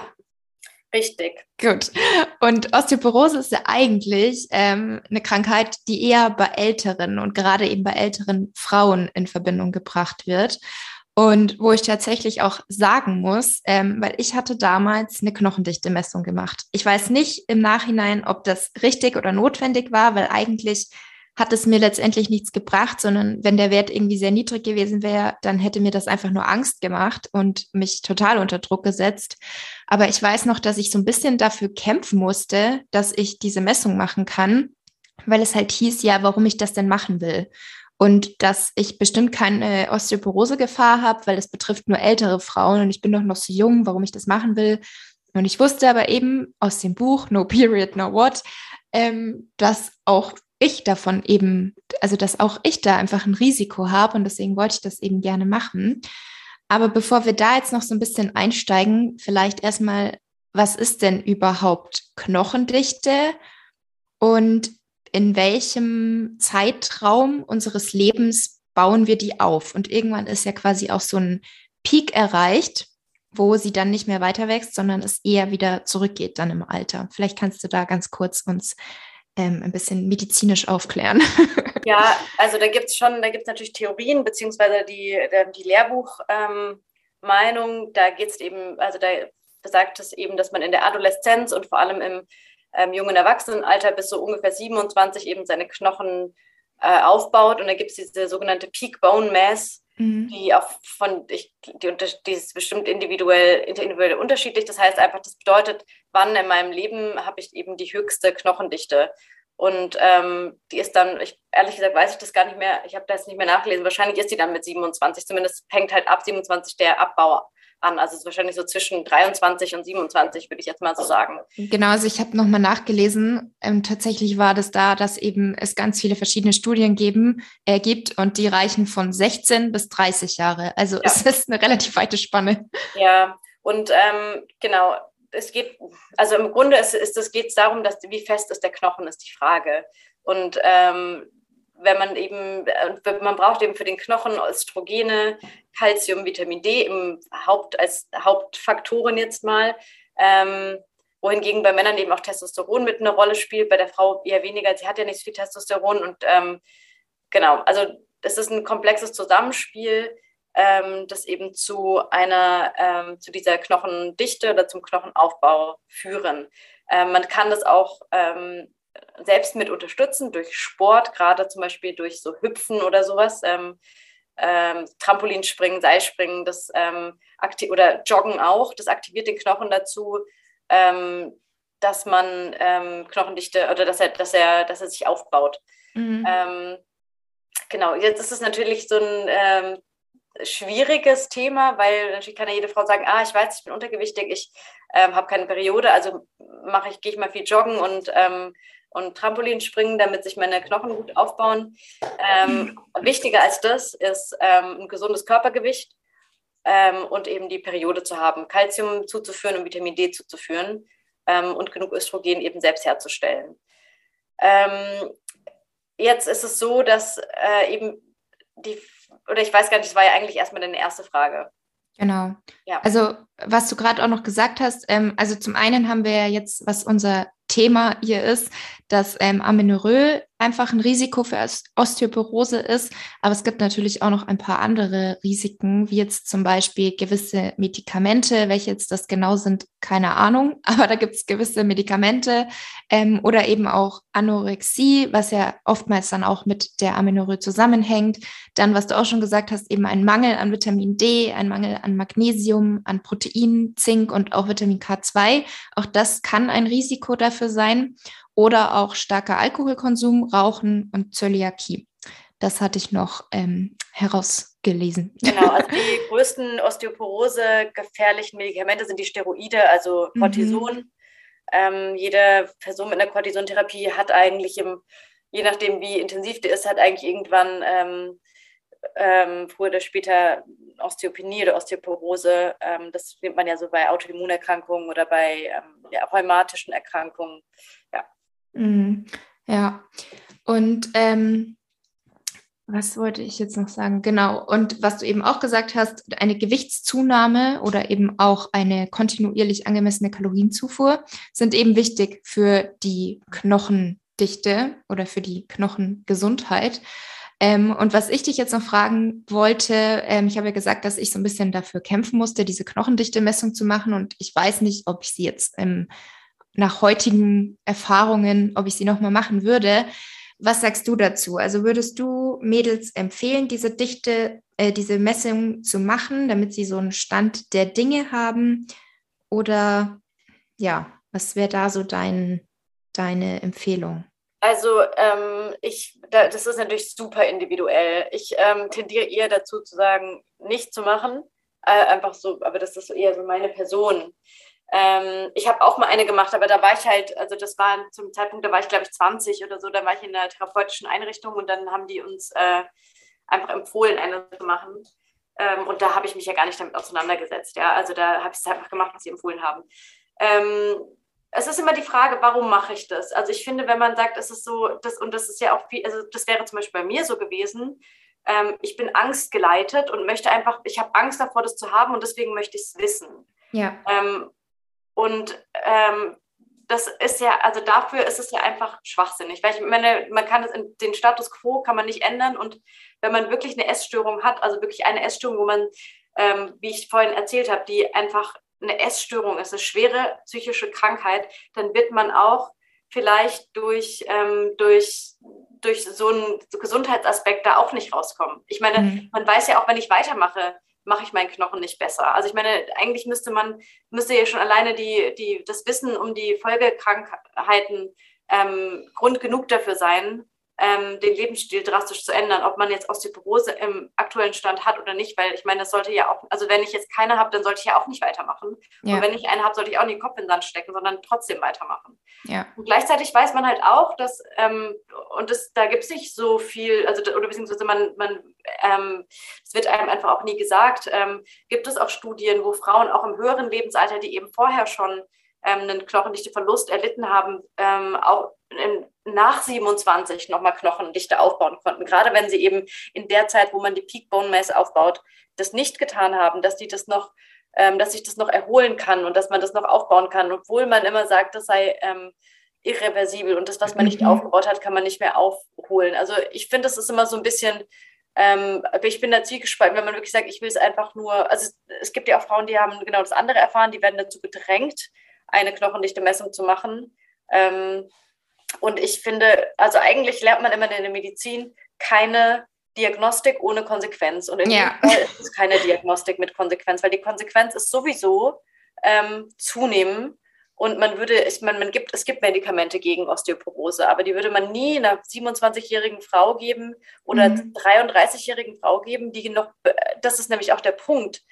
Richtig.
Gut. Und Osteoporose ist ja eigentlich ähm, eine Krankheit, die eher bei älteren und gerade eben bei älteren Frauen in Verbindung gebracht wird. Und wo ich tatsächlich auch sagen muss, ähm, weil ich hatte damals eine Knochendichte-Messung gemacht. Ich weiß nicht im Nachhinein, ob das richtig oder notwendig war, weil eigentlich hat es mir letztendlich nichts gebracht, sondern wenn der Wert irgendwie sehr niedrig gewesen wäre, dann hätte mir das einfach nur Angst gemacht und mich total unter Druck gesetzt. Aber ich weiß noch, dass ich so ein bisschen dafür kämpfen musste, dass ich diese Messung machen kann, weil es halt hieß, ja, warum ich das denn machen will und dass ich bestimmt keine Osteoporose-Gefahr habe, weil es betrifft nur ältere Frauen und ich bin doch noch so jung, warum ich das machen will. Und ich wusste aber eben aus dem Buch No Period, No What, ähm, dass auch ich davon eben, also dass auch ich da einfach ein Risiko habe und deswegen wollte ich das eben gerne machen. Aber bevor wir da jetzt noch so ein bisschen einsteigen, vielleicht erstmal, was ist denn überhaupt Knochendichte und in welchem Zeitraum unseres Lebens bauen wir die auf. Und irgendwann ist ja quasi auch so ein Peak erreicht, wo sie dann nicht mehr weiter wächst, sondern es eher wieder zurückgeht dann im Alter. Vielleicht kannst du da ganz kurz uns ähm, ein bisschen medizinisch aufklären. <laughs>
Ja, also da gibt es schon, da gibt es natürlich Theorien, beziehungsweise die, die Lehrbuchmeinung, ähm, da geht es eben, also da besagt es eben, dass man in der Adoleszenz und vor allem im ähm, jungen Erwachsenenalter bis so ungefähr 27 eben seine Knochen äh, aufbaut. Und da gibt es diese sogenannte Peak Bone Mass, mhm. die auch von, ich, die, die ist bestimmt individuell, individuell unterschiedlich. Das heißt einfach, das bedeutet, wann in meinem Leben habe ich eben die höchste Knochendichte. Und ähm, die ist dann, ich, ehrlich gesagt, weiß ich das gar nicht mehr, ich habe das nicht mehr nachgelesen. Wahrscheinlich ist die dann mit 27, zumindest hängt halt ab 27 der Abbau an. Also es ist wahrscheinlich so zwischen 23 und 27, würde ich jetzt mal so sagen.
Genau, also ich habe nochmal nachgelesen. Ähm, tatsächlich war das da, dass eben es ganz viele verschiedene Studien geben, äh, gibt und die reichen von 16 bis 30 Jahre. Also ja. es <laughs> ist eine relativ weite Spanne.
Ja, und ähm, genau, es geht, also im Grunde ist, ist es geht darum, dass wie fest ist der Knochen, ist die Frage. Und ähm, wenn man eben, man braucht eben für den Knochen Östrogene, Calcium, Vitamin D im Haupt, als Hauptfaktoren jetzt mal. Ähm, wohingegen bei Männern eben auch Testosteron mit einer Rolle spielt, bei der Frau eher weniger. Sie hat ja nicht so viel Testosteron und ähm, genau, also es ist ein komplexes Zusammenspiel, ähm, das eben zu einer, ähm, zu dieser Knochendichte oder zum Knochenaufbau führen. Ähm, man kann das auch ähm, selbst mit unterstützen durch Sport, gerade zum Beispiel durch so Hüpfen oder sowas. Ähm, ähm, Trampolinspringen, Seilspringen, das ähm, oder Joggen auch, das aktiviert den Knochen dazu, ähm, dass man ähm, Knochendichte oder dass er, dass er, dass er sich aufbaut. Mhm. Ähm, genau, jetzt ist es natürlich so ein schwieriges Thema, weil natürlich kann ja jede Frau sagen, ah, ich weiß, ich bin untergewichtig, ich habe keine Periode, also mache ich, gehe ich mal viel joggen und und Trampolinspringen, damit sich meine Knochen gut aufbauen. Ähm, wichtiger als das ist ähm, ein gesundes Körpergewicht ähm, und eben die Periode zu haben, Kalzium zuzuführen und Vitamin D zuzuführen ähm, und genug Östrogen eben selbst herzustellen. Ähm, jetzt ist es so, dass äh, eben die, oder ich weiß gar nicht, das war ja eigentlich erstmal deine erste Frage.
Genau. Ja. Also, was du gerade auch noch gesagt hast, ähm, also zum einen haben wir ja jetzt, was unser Thema hier ist, dass ähm, Amenorrhoe einfach ein Risiko für Osteoporose ist. Aber es gibt natürlich auch noch ein paar andere Risiken, wie jetzt zum Beispiel gewisse Medikamente. Welche jetzt das genau sind, keine Ahnung. <laughs> Aber da gibt es gewisse Medikamente ähm, oder eben auch Anorexie, was ja oftmals dann auch mit der Amenorrhoe zusammenhängt. Dann, was du auch schon gesagt hast, eben ein Mangel an Vitamin D, ein Mangel an Magnesium, an Protein, Zink und auch Vitamin K2. Auch das kann ein Risiko dafür sein oder auch starker Alkoholkonsum, Rauchen und Zöliakie. Das hatte ich noch ähm, herausgelesen.
Genau, also <laughs> die größten Osteoporose gefährlichen Medikamente sind die Steroide, also mhm. Cortison. Mhm. Ähm, jede Person mit einer Cortisontherapie hat eigentlich im, je nachdem wie intensiv die ist, hat eigentlich irgendwann ähm, ähm, früher oder später Osteopenie oder Osteoporose. Ähm, das findet man ja so bei Autoimmunerkrankungen oder bei ähm, ja, rheumatischen Erkrankungen. Ja.
Mhm. Ja, und ähm, was wollte ich jetzt noch sagen? Genau, und was du eben auch gesagt hast, eine Gewichtszunahme oder eben auch eine kontinuierlich angemessene Kalorienzufuhr sind eben wichtig für die Knochendichte oder für die Knochengesundheit. Ähm, und was ich dich jetzt noch fragen wollte, ähm, ich habe ja gesagt, dass ich so ein bisschen dafür kämpfen musste, diese Knochendichte-Messung zu machen. Und ich weiß nicht, ob ich sie jetzt ähm, nach heutigen Erfahrungen, ob ich sie nochmal machen würde. Was sagst du dazu? Also würdest du Mädels empfehlen, diese Dichte, äh, diese Messung zu machen, damit sie so einen Stand der Dinge haben? Oder ja, was wäre da so dein, deine Empfehlung?
Also ähm, ich, da, das ist natürlich super individuell. Ich ähm, tendiere eher dazu zu sagen, nicht zu machen. Äh, einfach so, aber das ist eher so meine Person. Ähm, ich habe auch mal eine gemacht, aber da war ich halt, also das war zum Zeitpunkt, da war ich glaube ich 20 oder so, da war ich in einer therapeutischen Einrichtung und dann haben die uns äh, einfach empfohlen, eine zu machen. Ähm, und da habe ich mich ja gar nicht damit auseinandergesetzt. Ja, also da habe ich es einfach gemacht, was sie empfohlen haben. Es ist immer die Frage, warum mache ich das? Also ich finde, wenn man sagt, es ist so, das, und das ist ja auch viel, also das wäre zum Beispiel bei mir so gewesen, ähm, ich bin angstgeleitet und möchte einfach, ich habe Angst davor, das zu haben und deswegen möchte ich es wissen.
Ja.
Ähm, und ähm, das ist ja, also dafür ist es ja einfach schwachsinnig, weil ich meine, man kann es in den Status quo kann man nicht ändern und wenn man wirklich eine Essstörung hat, also wirklich eine Essstörung, wo man, ähm, wie ich vorhin erzählt habe, die einfach eine Essstörung ist, eine schwere psychische Krankheit, dann wird man auch vielleicht durch, ähm, durch, durch so einen Gesundheitsaspekt da auch nicht rauskommen. Ich meine, mhm. man weiß ja auch, wenn ich weitermache, mache ich meinen Knochen nicht besser. Also ich meine, eigentlich müsste man, müsste ja schon alleine die, die, das Wissen um die Folgekrankheiten ähm, Grund genug dafür sein, ähm, den Lebensstil drastisch zu ändern, ob man jetzt Osteoporose im aktuellen Stand hat oder nicht, weil ich meine, das sollte ja auch, also wenn ich jetzt keine habe, dann sollte ich ja auch nicht weitermachen. Ja. Und wenn ich eine habe, sollte ich auch nicht den Kopf in den Sand stecken, sondern trotzdem weitermachen. Ja. Und gleichzeitig weiß man halt auch, dass, ähm, und das, da gibt es nicht so viel, also oder beziehungsweise man, man ähm, es wird einem einfach auch nie gesagt, ähm, gibt es auch Studien, wo Frauen auch im höheren Lebensalter, die eben vorher schon ähm, einen Knochendichteverlust erlitten haben, ähm, auch in, nach 27 nochmal Knochendichte aufbauen konnten. Gerade wenn sie eben in der Zeit, wo man die Peak Bone Mass aufbaut, das nicht getan haben, dass die das noch, ähm, dass sich das noch erholen kann und dass man das noch aufbauen kann, obwohl man immer sagt, das sei ähm, irreversibel und das, was man nicht mhm. aufgebaut hat, kann man nicht mehr aufholen. Also ich finde, das ist immer so ein bisschen ähm, aber ich bin da zwiegespalten, wenn man wirklich sagt, ich will es einfach nur, also es, es, gibt ja auch Frauen, die haben genau das andere erfahren, die werden dazu gedrängt, eine knochendichte Messung zu machen. Ähm, und ich finde, also eigentlich lernt man immer in der Medizin keine Diagnostik ohne Konsequenz. Und in ja. Fall ist es keine Diagnostik mit Konsequenz, weil die Konsequenz ist sowieso ähm, zunehmen. Und man würde, ich meine, man gibt, es gibt Medikamente gegen Osteoporose, aber die würde man nie einer 27-jährigen Frau geben oder mhm. 33-jährigen Frau geben, die noch, das ist nämlich auch der Punkt,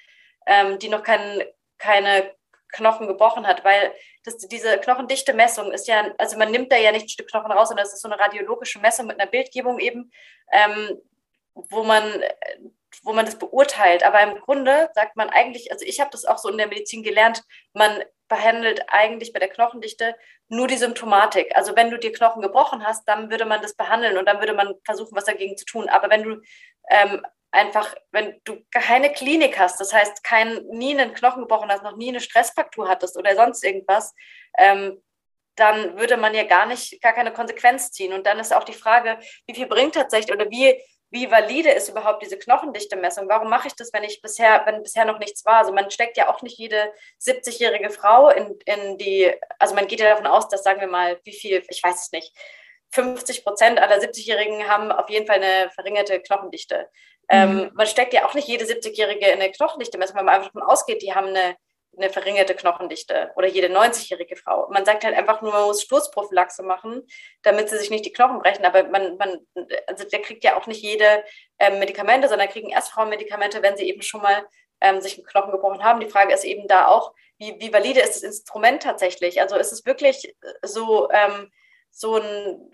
ähm, die noch kein, keine Knochen gebrochen hat, weil das, diese knochendichte Messung ist ja, also man nimmt da ja nicht ein Stück Knochen raus, sondern das ist so eine radiologische Messung mit einer Bildgebung eben, ähm, wo man wo man das beurteilt. Aber im Grunde sagt man eigentlich, also ich habe das auch so in der Medizin gelernt, man behandelt eigentlich bei der Knochendichte nur die Symptomatik. Also wenn du dir Knochen gebrochen hast, dann würde man das behandeln und dann würde man versuchen, was dagegen zu tun. Aber wenn du ähm, einfach, wenn du keine Klinik hast, das heißt, kein, nie einen Knochen gebrochen hast, noch nie eine Stressfraktur hattest oder sonst irgendwas, ähm, dann würde man ja gar nicht, gar keine Konsequenz ziehen. Und dann ist auch die Frage, wie viel bringt tatsächlich oder wie, wie valide ist überhaupt diese Knochendichte-Messung? Warum mache ich das, wenn ich bisher, wenn bisher noch nichts war? Also man steckt ja auch nicht jede 70-jährige Frau in, in die, also man geht ja davon aus, dass sagen wir mal, wie viel, ich weiß es nicht, 50 Prozent aller 70-Jährigen haben auf jeden Fall eine verringerte Knochendichte. Ähm, man steckt ja auch nicht jede 70-Jährige in eine Knochendichte, wenn man einfach davon ausgeht, die haben eine, eine verringerte Knochendichte oder jede 90-jährige Frau. Man sagt halt einfach nur, man muss Sturzprophylaxe machen, damit sie sich nicht die Knochen brechen. Aber man, man also der kriegt ja auch nicht jede ähm, Medikamente, sondern kriegen erst Frauen Medikamente, wenn sie eben schon mal ähm, sich einen Knochen gebrochen haben. Die Frage ist eben da auch, wie, wie valide ist das Instrument tatsächlich? Also ist es wirklich so, ähm, so ein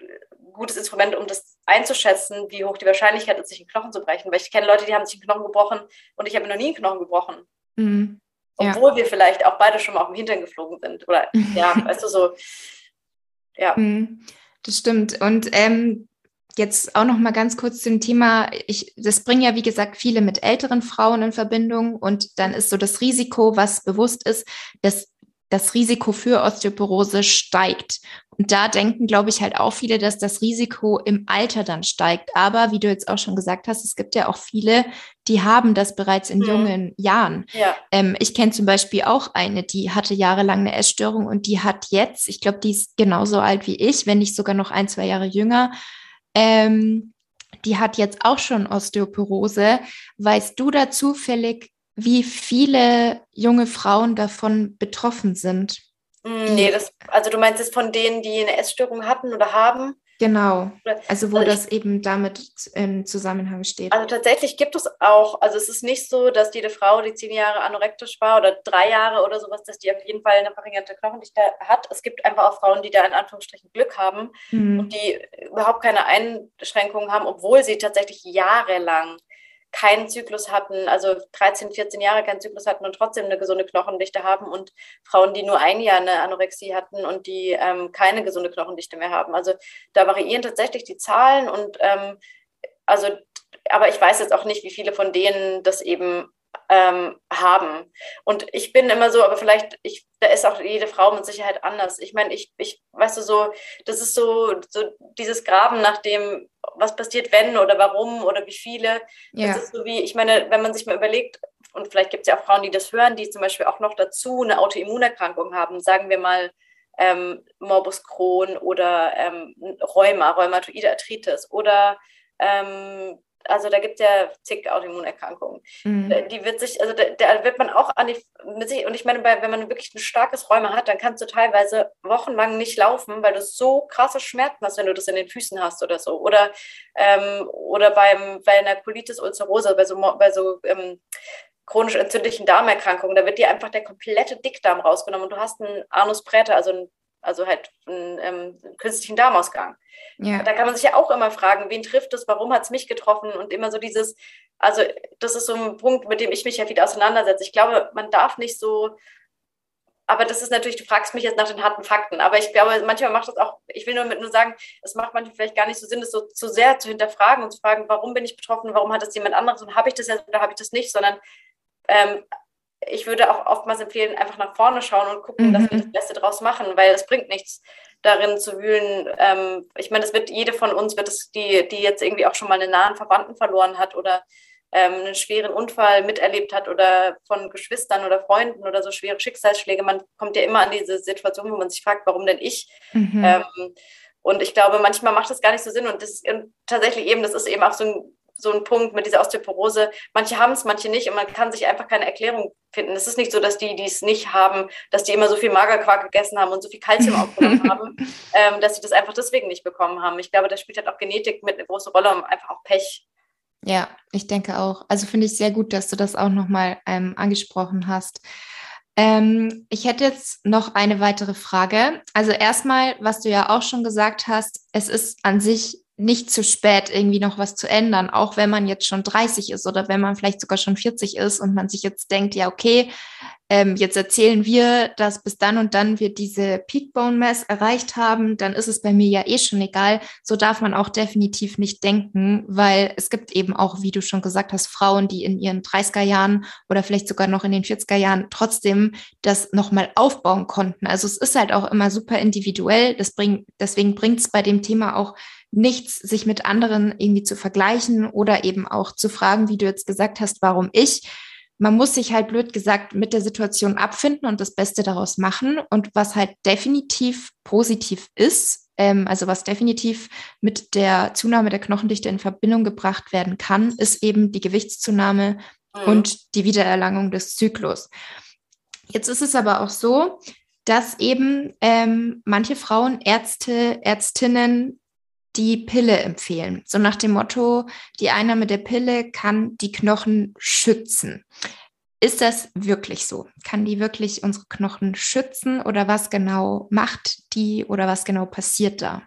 gutes Instrument, um das einzuschätzen, wie hoch die Wahrscheinlichkeit ist, sich einen Knochen zu brechen. Weil ich kenne Leute, die haben sich einen Knochen gebrochen und ich habe noch nie einen Knochen gebrochen. Mhm. Ja. Obwohl wir vielleicht auch beide schon mal auf dem Hintern geflogen sind. Oder <laughs> ja, weißt du, so,
ja. Mhm. Das stimmt. Und ähm, jetzt auch noch mal ganz kurz zum Thema, ich, das bringen ja, wie gesagt, viele mit älteren Frauen in Verbindung und dann ist so das Risiko, was bewusst ist, dass das Risiko für Osteoporose steigt. Und da denken, glaube ich, halt auch viele, dass das Risiko im Alter dann steigt. Aber wie du jetzt auch schon gesagt hast, es gibt ja auch viele, die haben das bereits in mhm. jungen Jahren. Ja. Ähm, ich kenne zum Beispiel auch eine, die hatte jahrelang eine Essstörung und die hat jetzt, ich glaube, die ist genauso alt wie ich, wenn nicht sogar noch ein, zwei Jahre jünger. Ähm, die hat jetzt auch schon Osteoporose. Weißt du da zufällig, wie viele junge Frauen davon betroffen sind.
Mm, nee, das, also du meinst es von denen, die eine Essstörung hatten oder haben?
Genau, also wo also das eben damit im Zusammenhang steht.
Also tatsächlich gibt es auch, also es ist nicht so, dass jede Frau, die zehn Jahre anorektisch war oder drei Jahre oder sowas, dass die auf jeden Fall eine verringerte Knochendichte hat. Es gibt einfach auch Frauen, die da in Anführungsstrichen Glück haben mhm. und die überhaupt keine Einschränkungen haben, obwohl sie tatsächlich jahrelang keinen Zyklus hatten, also 13, 14 Jahre keinen Zyklus hatten und trotzdem eine gesunde Knochendichte haben und Frauen, die nur ein Jahr eine Anorexie hatten und die ähm, keine gesunde Knochendichte mehr haben. Also da variieren tatsächlich die Zahlen und ähm, also, aber ich weiß jetzt auch nicht, wie viele von denen das eben ähm, haben. Und ich bin immer so, aber vielleicht, ich, da ist auch jede Frau mit Sicherheit anders. Ich meine, ich, ich, weißt du, so, das ist so, so dieses Graben nach dem, was passiert, wenn oder warum oder wie viele. Ja. Das ist so wie, ich meine, wenn man sich mal überlegt, und vielleicht gibt es ja auch Frauen, die das hören, die zum Beispiel auch noch dazu eine Autoimmunerkrankung haben, sagen wir mal ähm, Morbus Crohn oder ähm, Rheuma, Rheumatoide Arthritis oder ähm, also da gibt es ja zig Autoimmunerkrankungen. Mhm. Äh, die wird sich, also da, da, wird man auch an die, mit sich, und ich meine, wenn man wirklich ein starkes Rheuma hat, dann kannst du teilweise wochenlang nicht laufen, weil du so krasse Schmerzen hast, wenn du das in den Füßen hast oder so. Oder, ähm, oder beim, bei einer Colitis ulcerosa, bei so, bei so ähm, chronisch entzündlichen Darmerkrankungen, da wird dir einfach der komplette Dickdarm rausgenommen und du hast einen Anus Präter, also einen also halt einen ähm, künstlichen Darmausgang. Ja. Da kann man sich ja auch immer fragen, wen trifft es, warum hat es mich getroffen und immer so dieses, also das ist so ein Punkt, mit dem ich mich ja wieder auseinandersetze. Ich glaube, man darf nicht so, aber das ist natürlich, du fragst mich jetzt nach den harten Fakten, aber ich glaube, manchmal macht das auch, ich will nur mit nur sagen, es macht manchmal vielleicht gar nicht so Sinn, das so zu sehr zu hinterfragen und zu fragen, warum bin ich betroffen, warum hat das jemand anderes und habe ich das jetzt oder habe ich das nicht, sondern ähm, ich würde auch oftmals empfehlen, einfach nach vorne schauen und gucken, mhm. dass wir das Beste draus machen, weil es bringt nichts darin zu wühlen. Ähm, ich meine, es wird jede von uns, wird es die, die jetzt irgendwie auch schon mal einen nahen Verwandten verloren hat oder ähm, einen schweren Unfall miterlebt hat oder von Geschwistern oder Freunden oder so schwere Schicksalsschläge. Man kommt ja immer an diese Situation, wo man sich fragt, warum denn ich? Mhm. Ähm, und ich glaube, manchmal macht das gar nicht so Sinn. Und das ist tatsächlich eben, das ist eben auch so ein so ein Punkt mit dieser Osteoporose. Manche haben es, manche nicht und man kann sich einfach keine Erklärung finden. Es ist nicht so, dass die, die es nicht haben, dass die immer so viel Magerquark gegessen haben und so viel Kalzium <laughs> aufgenommen haben, ähm, dass sie das einfach deswegen nicht bekommen haben. Ich glaube, da spielt halt auch Genetik mit eine große Rolle und einfach auch Pech.
Ja, ich denke auch. Also finde ich sehr gut, dass du das auch nochmal ähm, angesprochen hast. Ähm, ich hätte jetzt noch eine weitere Frage. Also erstmal, was du ja auch schon gesagt hast, es ist an sich nicht zu spät, irgendwie noch was zu ändern, auch wenn man jetzt schon 30 ist oder wenn man vielleicht sogar schon 40 ist und man sich jetzt denkt, ja, okay, ähm, jetzt erzählen wir, dass bis dann und dann wir diese Peak Bone Mass erreicht haben, dann ist es bei mir ja eh schon egal. So darf man auch definitiv nicht denken, weil es gibt eben auch, wie du schon gesagt hast, Frauen, die in ihren 30er Jahren oder vielleicht sogar noch in den 40er Jahren trotzdem das nochmal aufbauen konnten. Also es ist halt auch immer super individuell. Das bringt, deswegen bringt es bei dem Thema auch nichts, sich mit anderen irgendwie zu vergleichen oder eben auch zu fragen, wie du jetzt gesagt hast, warum ich. Man muss sich halt blöd gesagt mit der Situation abfinden und das Beste daraus machen. Und was halt definitiv positiv ist, ähm, also was definitiv mit der Zunahme der Knochendichte in Verbindung gebracht werden kann, ist eben die Gewichtszunahme mhm. und die Wiedererlangung des Zyklus. Jetzt ist es aber auch so, dass eben ähm, manche Frauen, Ärzte, Ärztinnen die Pille empfehlen. So nach dem Motto, die Einnahme der Pille kann die Knochen schützen. Ist das wirklich so? Kann die wirklich unsere Knochen schützen oder was genau macht die oder was genau passiert da?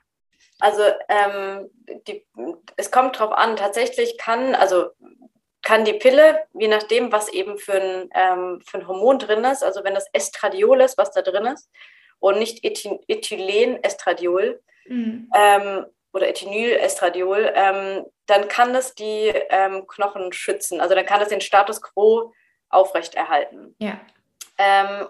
Also ähm, die, es kommt darauf an, tatsächlich kann, also kann die Pille, je nachdem, was eben für ein, ähm, für ein Hormon drin ist, also wenn das Estradiol ist, was da drin ist, und nicht Ethylen-Estradiol, mhm. ähm, oder Ethinylestradiol, ähm, dann kann das die ähm, Knochen schützen. Also dann kann es den Status quo aufrechterhalten. Ja. Ähm,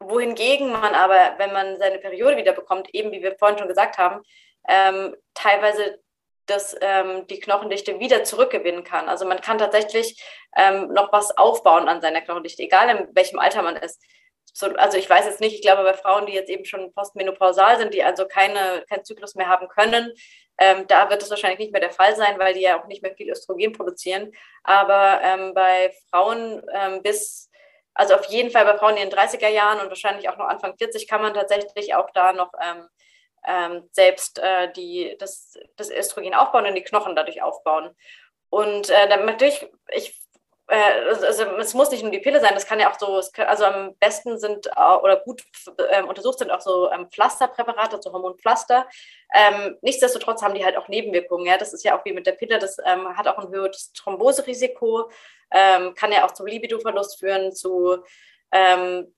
wohingegen man aber, wenn man seine Periode wieder bekommt, eben wie wir vorhin schon gesagt haben, ähm, teilweise das, ähm, die Knochendichte wieder zurückgewinnen kann. Also man kann tatsächlich ähm, noch was aufbauen an seiner Knochendichte, egal in welchem Alter man ist so, also ich weiß jetzt nicht, ich glaube bei Frauen, die jetzt eben schon postmenopausal sind, die also keine, keinen Zyklus mehr haben können, ähm, da wird es wahrscheinlich nicht mehr der Fall sein, weil die ja auch nicht mehr viel Östrogen produzieren. Aber ähm, bei Frauen ähm, bis, also auf jeden Fall bei Frauen in den 30er Jahren und wahrscheinlich auch noch Anfang 40 kann man tatsächlich auch da noch ähm, ähm, selbst äh, die, das, das Östrogen aufbauen und die Knochen dadurch aufbauen. Und äh, natürlich, ich also, also es muss nicht nur die Pille sein, das kann ja auch so, also am besten sind oder gut äh, untersucht sind auch so ähm, Pflasterpräparate, so Hormonpflaster. Ähm, nichtsdestotrotz haben die halt auch Nebenwirkungen. Ja? Das ist ja auch wie mit der Pille, das ähm, hat auch ein höheres Thromboserisiko, ähm, kann ja auch zum Libidoverlust führen, zu ähm,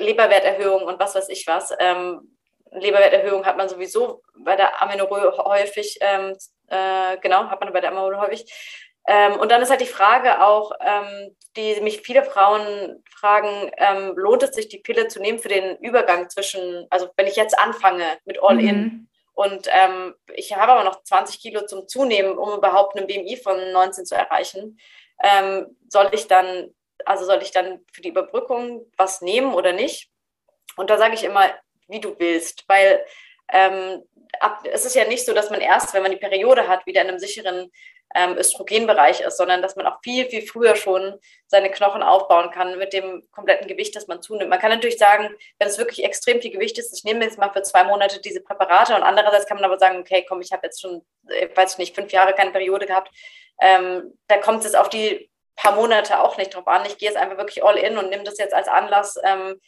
Leberwerterhöhung und was weiß ich was. Ähm, Leberwerterhöhung hat man sowieso bei der Amenorrhoe häufig, äh, genau, hat man bei der Amenorrhoe häufig. Ähm, und dann ist halt die Frage auch, ähm, die mich viele Frauen fragen, ähm, lohnt es sich, die Pille zu nehmen für den Übergang zwischen, also wenn ich jetzt anfange mit All-In mhm. und ähm, ich habe aber noch 20 Kilo zum Zunehmen, um überhaupt einen BMI von 19 zu erreichen, ähm, soll ich dann, also soll ich dann für die Überbrückung was nehmen oder nicht? Und da sage ich immer, wie du willst, weil ähm, ab, es ist ja nicht so, dass man erst, wenn man die Periode hat, wieder in einem sicheren ähm, Östrogenbereich ist, sondern dass man auch viel, viel früher schon seine Knochen aufbauen kann mit dem kompletten Gewicht, das man zunimmt. Man kann natürlich sagen, wenn es wirklich extrem viel Gewicht ist, ich nehme jetzt mal für zwei Monate diese Präparate und andererseits kann man aber sagen, okay, komm, ich habe jetzt schon, äh, weiß ich nicht, fünf Jahre keine Periode gehabt, ähm, da kommt es auf die paar Monate auch nicht drauf an. Ich gehe jetzt einfach wirklich all in und nehme das jetzt als Anlass, ähm,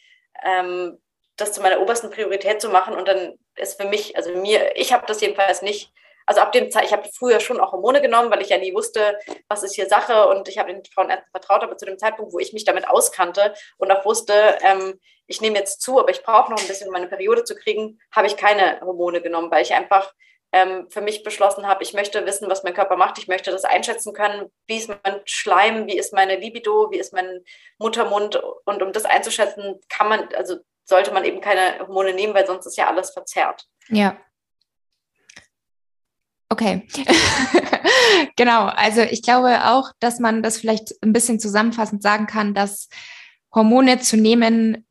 ähm, das zu meiner obersten Priorität zu machen. Und dann ist für mich, also mir, ich habe das jedenfalls nicht. Also ab dem Zeit, ich habe früher schon auch Hormone genommen, weil ich ja nie wusste, was ist hier Sache. Und ich habe den Frauenärzten vertraut, aber zu dem Zeitpunkt, wo ich mich damit auskannte und auch wusste, ähm, ich nehme jetzt zu, aber ich brauche noch ein bisschen, um meine Periode zu kriegen, habe ich keine Hormone genommen, weil ich einfach ähm, für mich beschlossen habe, ich möchte wissen, was mein Körper macht, ich möchte das einschätzen können, wie ist mein Schleim, wie ist meine Libido, wie ist mein Muttermund? Und um das einzuschätzen, kann man, also sollte man eben keine Hormone nehmen, weil sonst ist ja alles verzerrt.
Ja. Okay. <laughs> genau. Also ich glaube auch, dass man das vielleicht ein bisschen zusammenfassend sagen kann, dass Hormone zu nehmen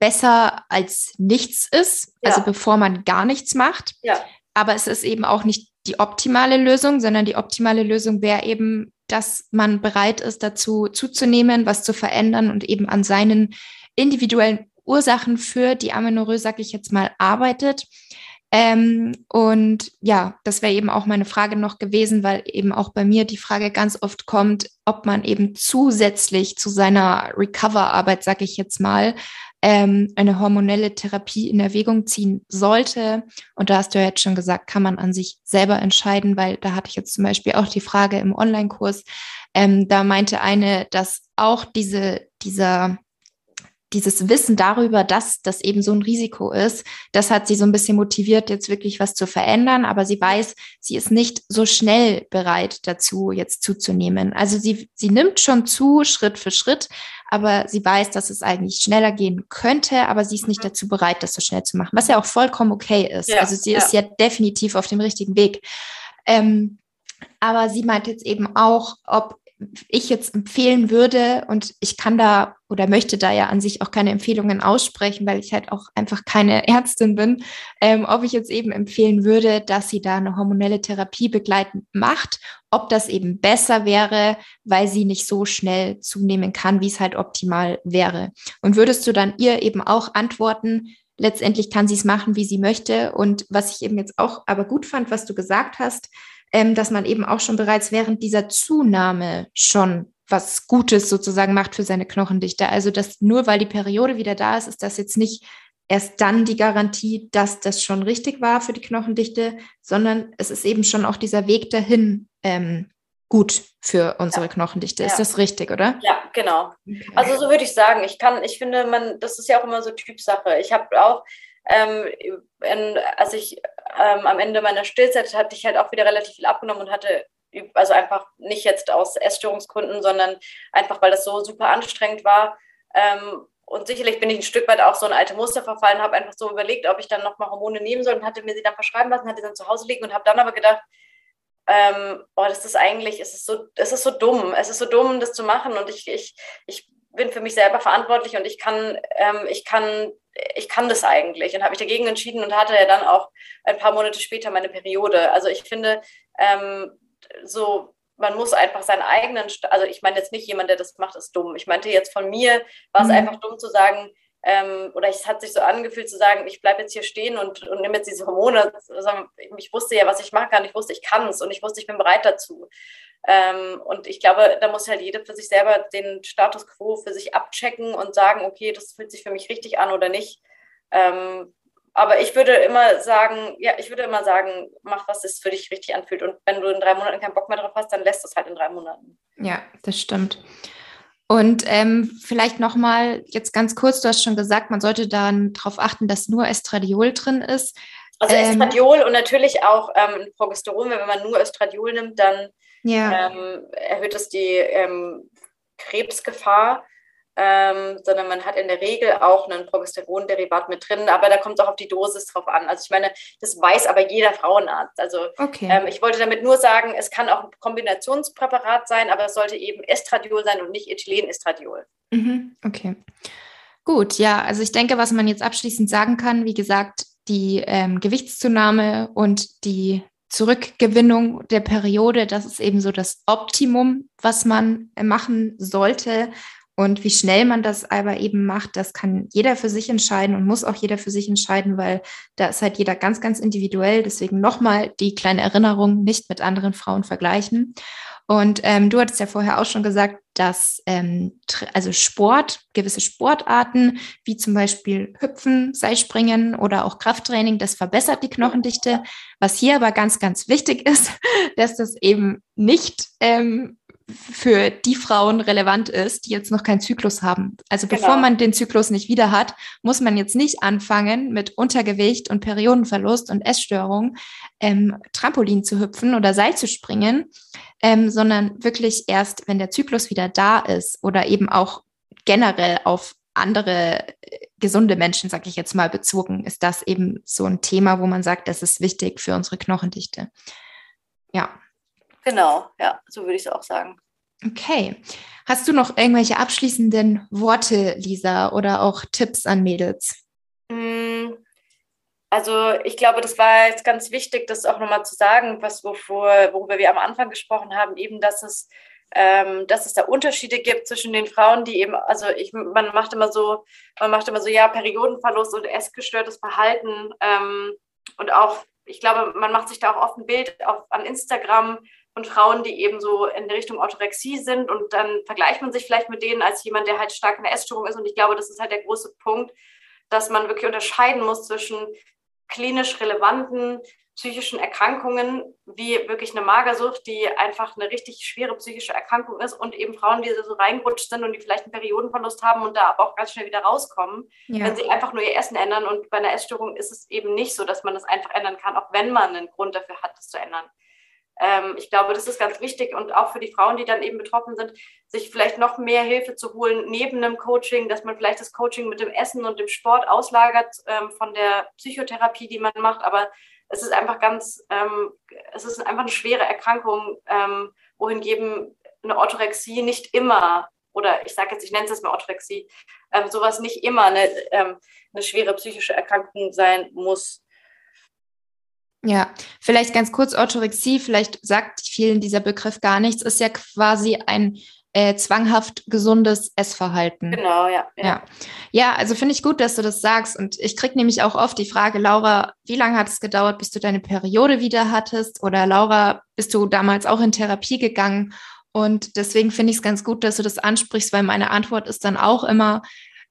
besser als nichts ist, ja. also bevor man gar nichts macht.
Ja.
Aber es ist eben auch nicht die optimale Lösung, sondern die optimale Lösung wäre eben, dass man bereit ist, dazu zuzunehmen, was zu verändern und eben an seinen individuellen Ursachen für die Amenorrhoe, sag ich jetzt mal, arbeitet. Ähm, und ja, das wäre eben auch meine Frage noch gewesen, weil eben auch bei mir die Frage ganz oft kommt, ob man eben zusätzlich zu seiner Recover-Arbeit, sag ich jetzt mal, ähm, eine hormonelle Therapie in Erwägung ziehen sollte. Und da hast du ja jetzt schon gesagt, kann man an sich selber entscheiden, weil da hatte ich jetzt zum Beispiel auch die Frage im Online-Kurs. Ähm, da meinte eine, dass auch diese, dieser dieses Wissen darüber, dass das eben so ein Risiko ist, das hat sie so ein bisschen motiviert, jetzt wirklich was zu verändern. Aber sie weiß, sie ist nicht so schnell bereit dazu, jetzt zuzunehmen. Also sie, sie nimmt schon zu, Schritt für Schritt, aber sie weiß, dass es eigentlich schneller gehen könnte, aber sie ist nicht mhm. dazu bereit, das so schnell zu machen, was ja auch vollkommen okay ist. Ja, also sie ja. ist ja definitiv auf dem richtigen Weg. Ähm, aber sie meint jetzt eben auch, ob ich jetzt empfehlen würde, und ich kann da oder möchte da ja an sich auch keine Empfehlungen aussprechen, weil ich halt auch einfach keine <laughs> Ärztin bin, ähm, ob ich jetzt eben empfehlen würde, dass sie da eine hormonelle Therapie begleitend macht, ob das eben besser wäre, weil sie nicht so schnell zunehmen kann, wie es halt optimal wäre. Und würdest du dann ihr eben auch antworten, letztendlich kann sie es machen, wie sie möchte. Und was ich eben jetzt auch aber gut fand, was du gesagt hast, ähm, dass man eben auch schon bereits während dieser Zunahme schon was Gutes sozusagen macht für seine Knochendichte. Also dass nur weil die Periode wieder da ist, ist das jetzt nicht erst dann die Garantie, dass das schon richtig war für die Knochendichte, sondern es ist eben schon auch dieser Weg dahin ähm, gut für unsere ja. Knochendichte. Ist ja. das richtig, oder?
Ja, genau. Okay. Also so würde ich sagen. Ich kann, ich finde, man, das ist ja auch immer so Typsache. Ich habe auch ähm, in, als ich ähm, am Ende meiner Stillzeit hatte ich halt auch wieder relativ viel abgenommen und hatte, also einfach nicht jetzt aus Essstörungsgründen, sondern einfach, weil das so super anstrengend war. Ähm, und sicherlich bin ich ein Stück weit auch so ein alte Muster verfallen, habe einfach so überlegt, ob ich dann nochmal Hormone nehmen soll und hatte mir sie dann verschreiben lassen, hatte sie dann zu Hause liegen und habe dann aber gedacht, ähm, boah, das ist eigentlich, es ist so, es ist so dumm, es ist so dumm, das zu machen und ich, ich, ich bin für mich selber verantwortlich und ich kann, ähm, ich kann ich kann das eigentlich und habe mich dagegen entschieden und hatte ja dann auch ein paar Monate später meine Periode. Also ich finde, ähm, so man muss einfach seinen eigenen, also ich meine jetzt nicht jemand, der das macht, ist dumm. Ich meinte jetzt von mir, war es mhm. einfach dumm zu sagen, ähm, oder es hat sich so angefühlt zu sagen, ich bleibe jetzt hier stehen und, und nehme jetzt diese Hormone. Ich wusste ja, was ich machen kann. Ich wusste, ich kann es und ich wusste, ich bin bereit dazu. Ähm, und ich glaube, da muss halt jeder für sich selber den Status quo für sich abchecken und sagen, okay, das fühlt sich für mich richtig an oder nicht. Ähm, aber ich würde immer sagen, ja, ich würde immer sagen, mach, was es für dich richtig anfühlt. Und wenn du in drei Monaten keinen Bock mehr drauf hast, dann lässt es halt in drei Monaten.
Ja, das stimmt. Und ähm, vielleicht nochmal jetzt ganz kurz, du hast schon gesagt, man sollte dann darauf achten, dass nur Estradiol drin ist.
Also ähm, Estradiol und natürlich auch ähm, Progesteron, wenn man nur Estradiol nimmt, dann ja. ähm, erhöht es die ähm, Krebsgefahr, ähm, sondern man hat in der Regel auch ein Progesteronderivat mit drin, aber da kommt es auch auf die Dosis drauf an. Also ich meine, das weiß aber jeder Frauenarzt. Also okay. ähm, ich wollte damit nur sagen, es kann auch ein Kombinationspräparat sein, aber es sollte eben Estradiol sein und nicht Ethylenestradiol.
Mhm, okay. Gut, ja, also ich denke, was man jetzt abschließend sagen kann, wie gesagt, die ähm, Gewichtszunahme und die Zurückgewinnung der Periode, das ist eben so das Optimum, was man machen sollte. Und wie schnell man das aber eben macht, das kann jeder für sich entscheiden und muss auch jeder für sich entscheiden, weil da ist halt jeder ganz, ganz individuell. Deswegen nochmal die kleine Erinnerung, nicht mit anderen Frauen vergleichen. Und ähm, du hattest ja vorher auch schon gesagt, dass ähm, also Sport, gewisse Sportarten, wie zum Beispiel Hüpfen, Seilspringen oder auch Krafttraining, das verbessert die Knochendichte. Was hier aber ganz, ganz wichtig <laughs> ist, dass das eben nicht ähm, für die Frauen relevant ist, die jetzt noch keinen Zyklus haben. Also genau. bevor man den Zyklus nicht wieder hat, muss man jetzt nicht anfangen mit Untergewicht und Periodenverlust und Essstörung ähm, Trampolin zu hüpfen oder Seil zu springen, ähm, sondern wirklich erst, wenn der Zyklus wieder da ist oder eben auch generell auf andere äh, gesunde Menschen, sage ich jetzt mal, bezogen, ist das eben so ein Thema, wo man sagt, das ist wichtig für unsere Knochendichte. Ja.
Genau, ja, so würde ich es auch sagen.
Okay. Hast du noch irgendwelche abschließenden Worte, Lisa, oder auch Tipps an Mädels?
Mm, also ich glaube, das war jetzt ganz wichtig, das auch nochmal zu sagen, was wovor, worüber wir am Anfang gesprochen haben, eben, dass es, ähm, dass es da Unterschiede gibt zwischen den Frauen, die eben, also ich, man macht immer so, man macht immer so, ja, Periodenverlust und essgestörtes Verhalten ähm, und auch, ich glaube, man macht sich da auch oft ein Bild auf, an Instagram, und Frauen, die eben so in der Richtung Orthorexie sind. Und dann vergleicht man sich vielleicht mit denen als jemand, der halt stark in der Essstörung ist. Und ich glaube, das ist halt der große Punkt, dass man wirklich unterscheiden muss zwischen klinisch relevanten psychischen Erkrankungen, wie wirklich eine Magersucht, die einfach eine richtig schwere psychische Erkrankung ist, und eben Frauen, die so reingerutscht sind und die vielleicht einen Periodenverlust haben und da aber auch ganz schnell wieder rauskommen, ja. wenn sie einfach nur ihr Essen ändern. Und bei einer Essstörung ist es eben nicht so, dass man das einfach ändern kann, auch wenn man einen Grund dafür hat, das zu ändern. Ähm, ich glaube, das ist ganz wichtig und auch für die Frauen, die dann eben betroffen sind, sich vielleicht noch mehr Hilfe zu holen neben einem Coaching, dass man vielleicht das Coaching mit dem Essen und dem Sport auslagert ähm, von der Psychotherapie, die man macht. Aber es ist einfach ganz, ähm, es ist einfach eine schwere Erkrankung, ähm, wohingegen eine Orthorexie nicht immer oder ich sage jetzt, ich nenne es jetzt mal Orthorexie, ähm, sowas nicht immer eine, ähm, eine schwere psychische Erkrankung sein muss.
Ja, vielleicht ganz kurz Orthorexie, vielleicht sagt vielen dieser Begriff gar nichts, ist ja quasi ein äh, zwanghaft gesundes Essverhalten.
Genau, ja.
Ja, ja. ja also finde ich gut, dass du das sagst. Und ich kriege nämlich auch oft die Frage, Laura, wie lange hat es gedauert, bis du deine Periode wieder hattest? Oder Laura, bist du damals auch in Therapie gegangen? Und deswegen finde ich es ganz gut, dass du das ansprichst, weil meine Antwort ist dann auch immer,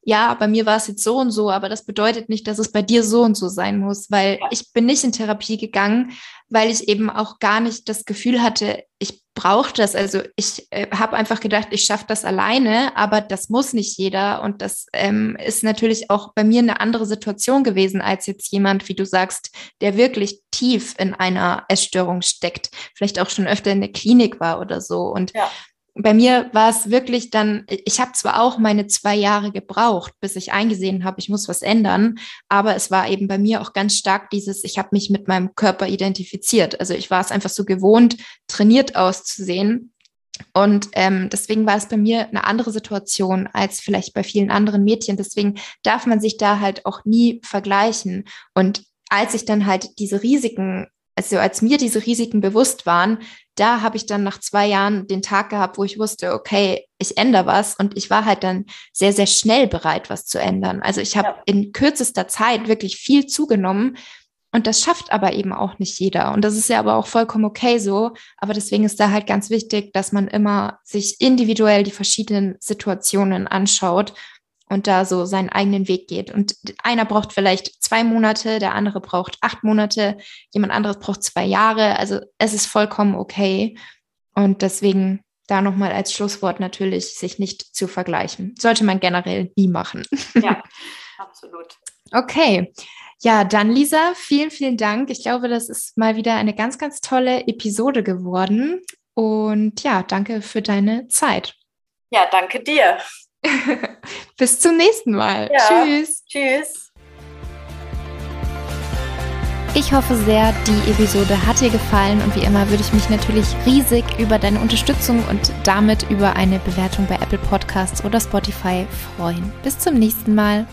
ja, bei mir war es jetzt so und so, aber das bedeutet nicht, dass es bei dir so und so sein muss, weil ja. ich bin nicht in Therapie gegangen, weil ich eben auch gar nicht das Gefühl hatte, ich brauche das. Also ich äh, habe einfach gedacht, ich schaffe das alleine, aber das muss nicht jeder. Und das ähm, ist natürlich auch bei mir eine andere Situation gewesen als jetzt jemand, wie du sagst, der wirklich tief in einer Essstörung steckt, vielleicht auch schon öfter in der Klinik war oder so. Und ja bei mir war es wirklich dann, ich habe zwar auch meine zwei Jahre gebraucht, bis ich eingesehen habe, ich muss was ändern, aber es war eben bei mir auch ganz stark dieses, ich habe mich mit meinem Körper identifiziert. Also ich war es einfach so gewohnt, trainiert auszusehen. Und ähm, deswegen war es bei mir eine andere Situation als vielleicht bei vielen anderen Mädchen. Deswegen darf man sich da halt auch nie vergleichen. Und als ich dann halt diese Risiken also als mir diese Risiken bewusst waren, da habe ich dann nach zwei Jahren den Tag gehabt, wo ich wusste, okay, ich ändere was und ich war halt dann sehr, sehr schnell bereit, was zu ändern. Also ich habe ja. in kürzester Zeit wirklich viel zugenommen und das schafft aber eben auch nicht jeder. Und das ist ja aber auch vollkommen okay so. Aber deswegen ist da halt ganz wichtig, dass man immer sich individuell die verschiedenen Situationen anschaut und da so seinen eigenen Weg geht. Und einer braucht vielleicht zwei Monate, der andere braucht acht Monate, jemand anderes braucht zwei Jahre. Also es ist vollkommen okay. Und deswegen da nochmal als Schlusswort natürlich, sich nicht zu vergleichen. Sollte man generell nie machen.
Ja, <laughs> absolut.
Okay. Ja, dann Lisa, vielen, vielen Dank. Ich glaube, das ist mal wieder eine ganz, ganz tolle Episode geworden. Und ja, danke für deine Zeit.
Ja, danke dir. <laughs>
Bis zum nächsten Mal.
Ja. Tschüss. Tschüss.
Ich hoffe sehr, die Episode hat dir gefallen und wie immer würde ich mich natürlich riesig über deine Unterstützung und damit über eine Bewertung bei Apple Podcasts oder Spotify freuen. Bis zum nächsten Mal.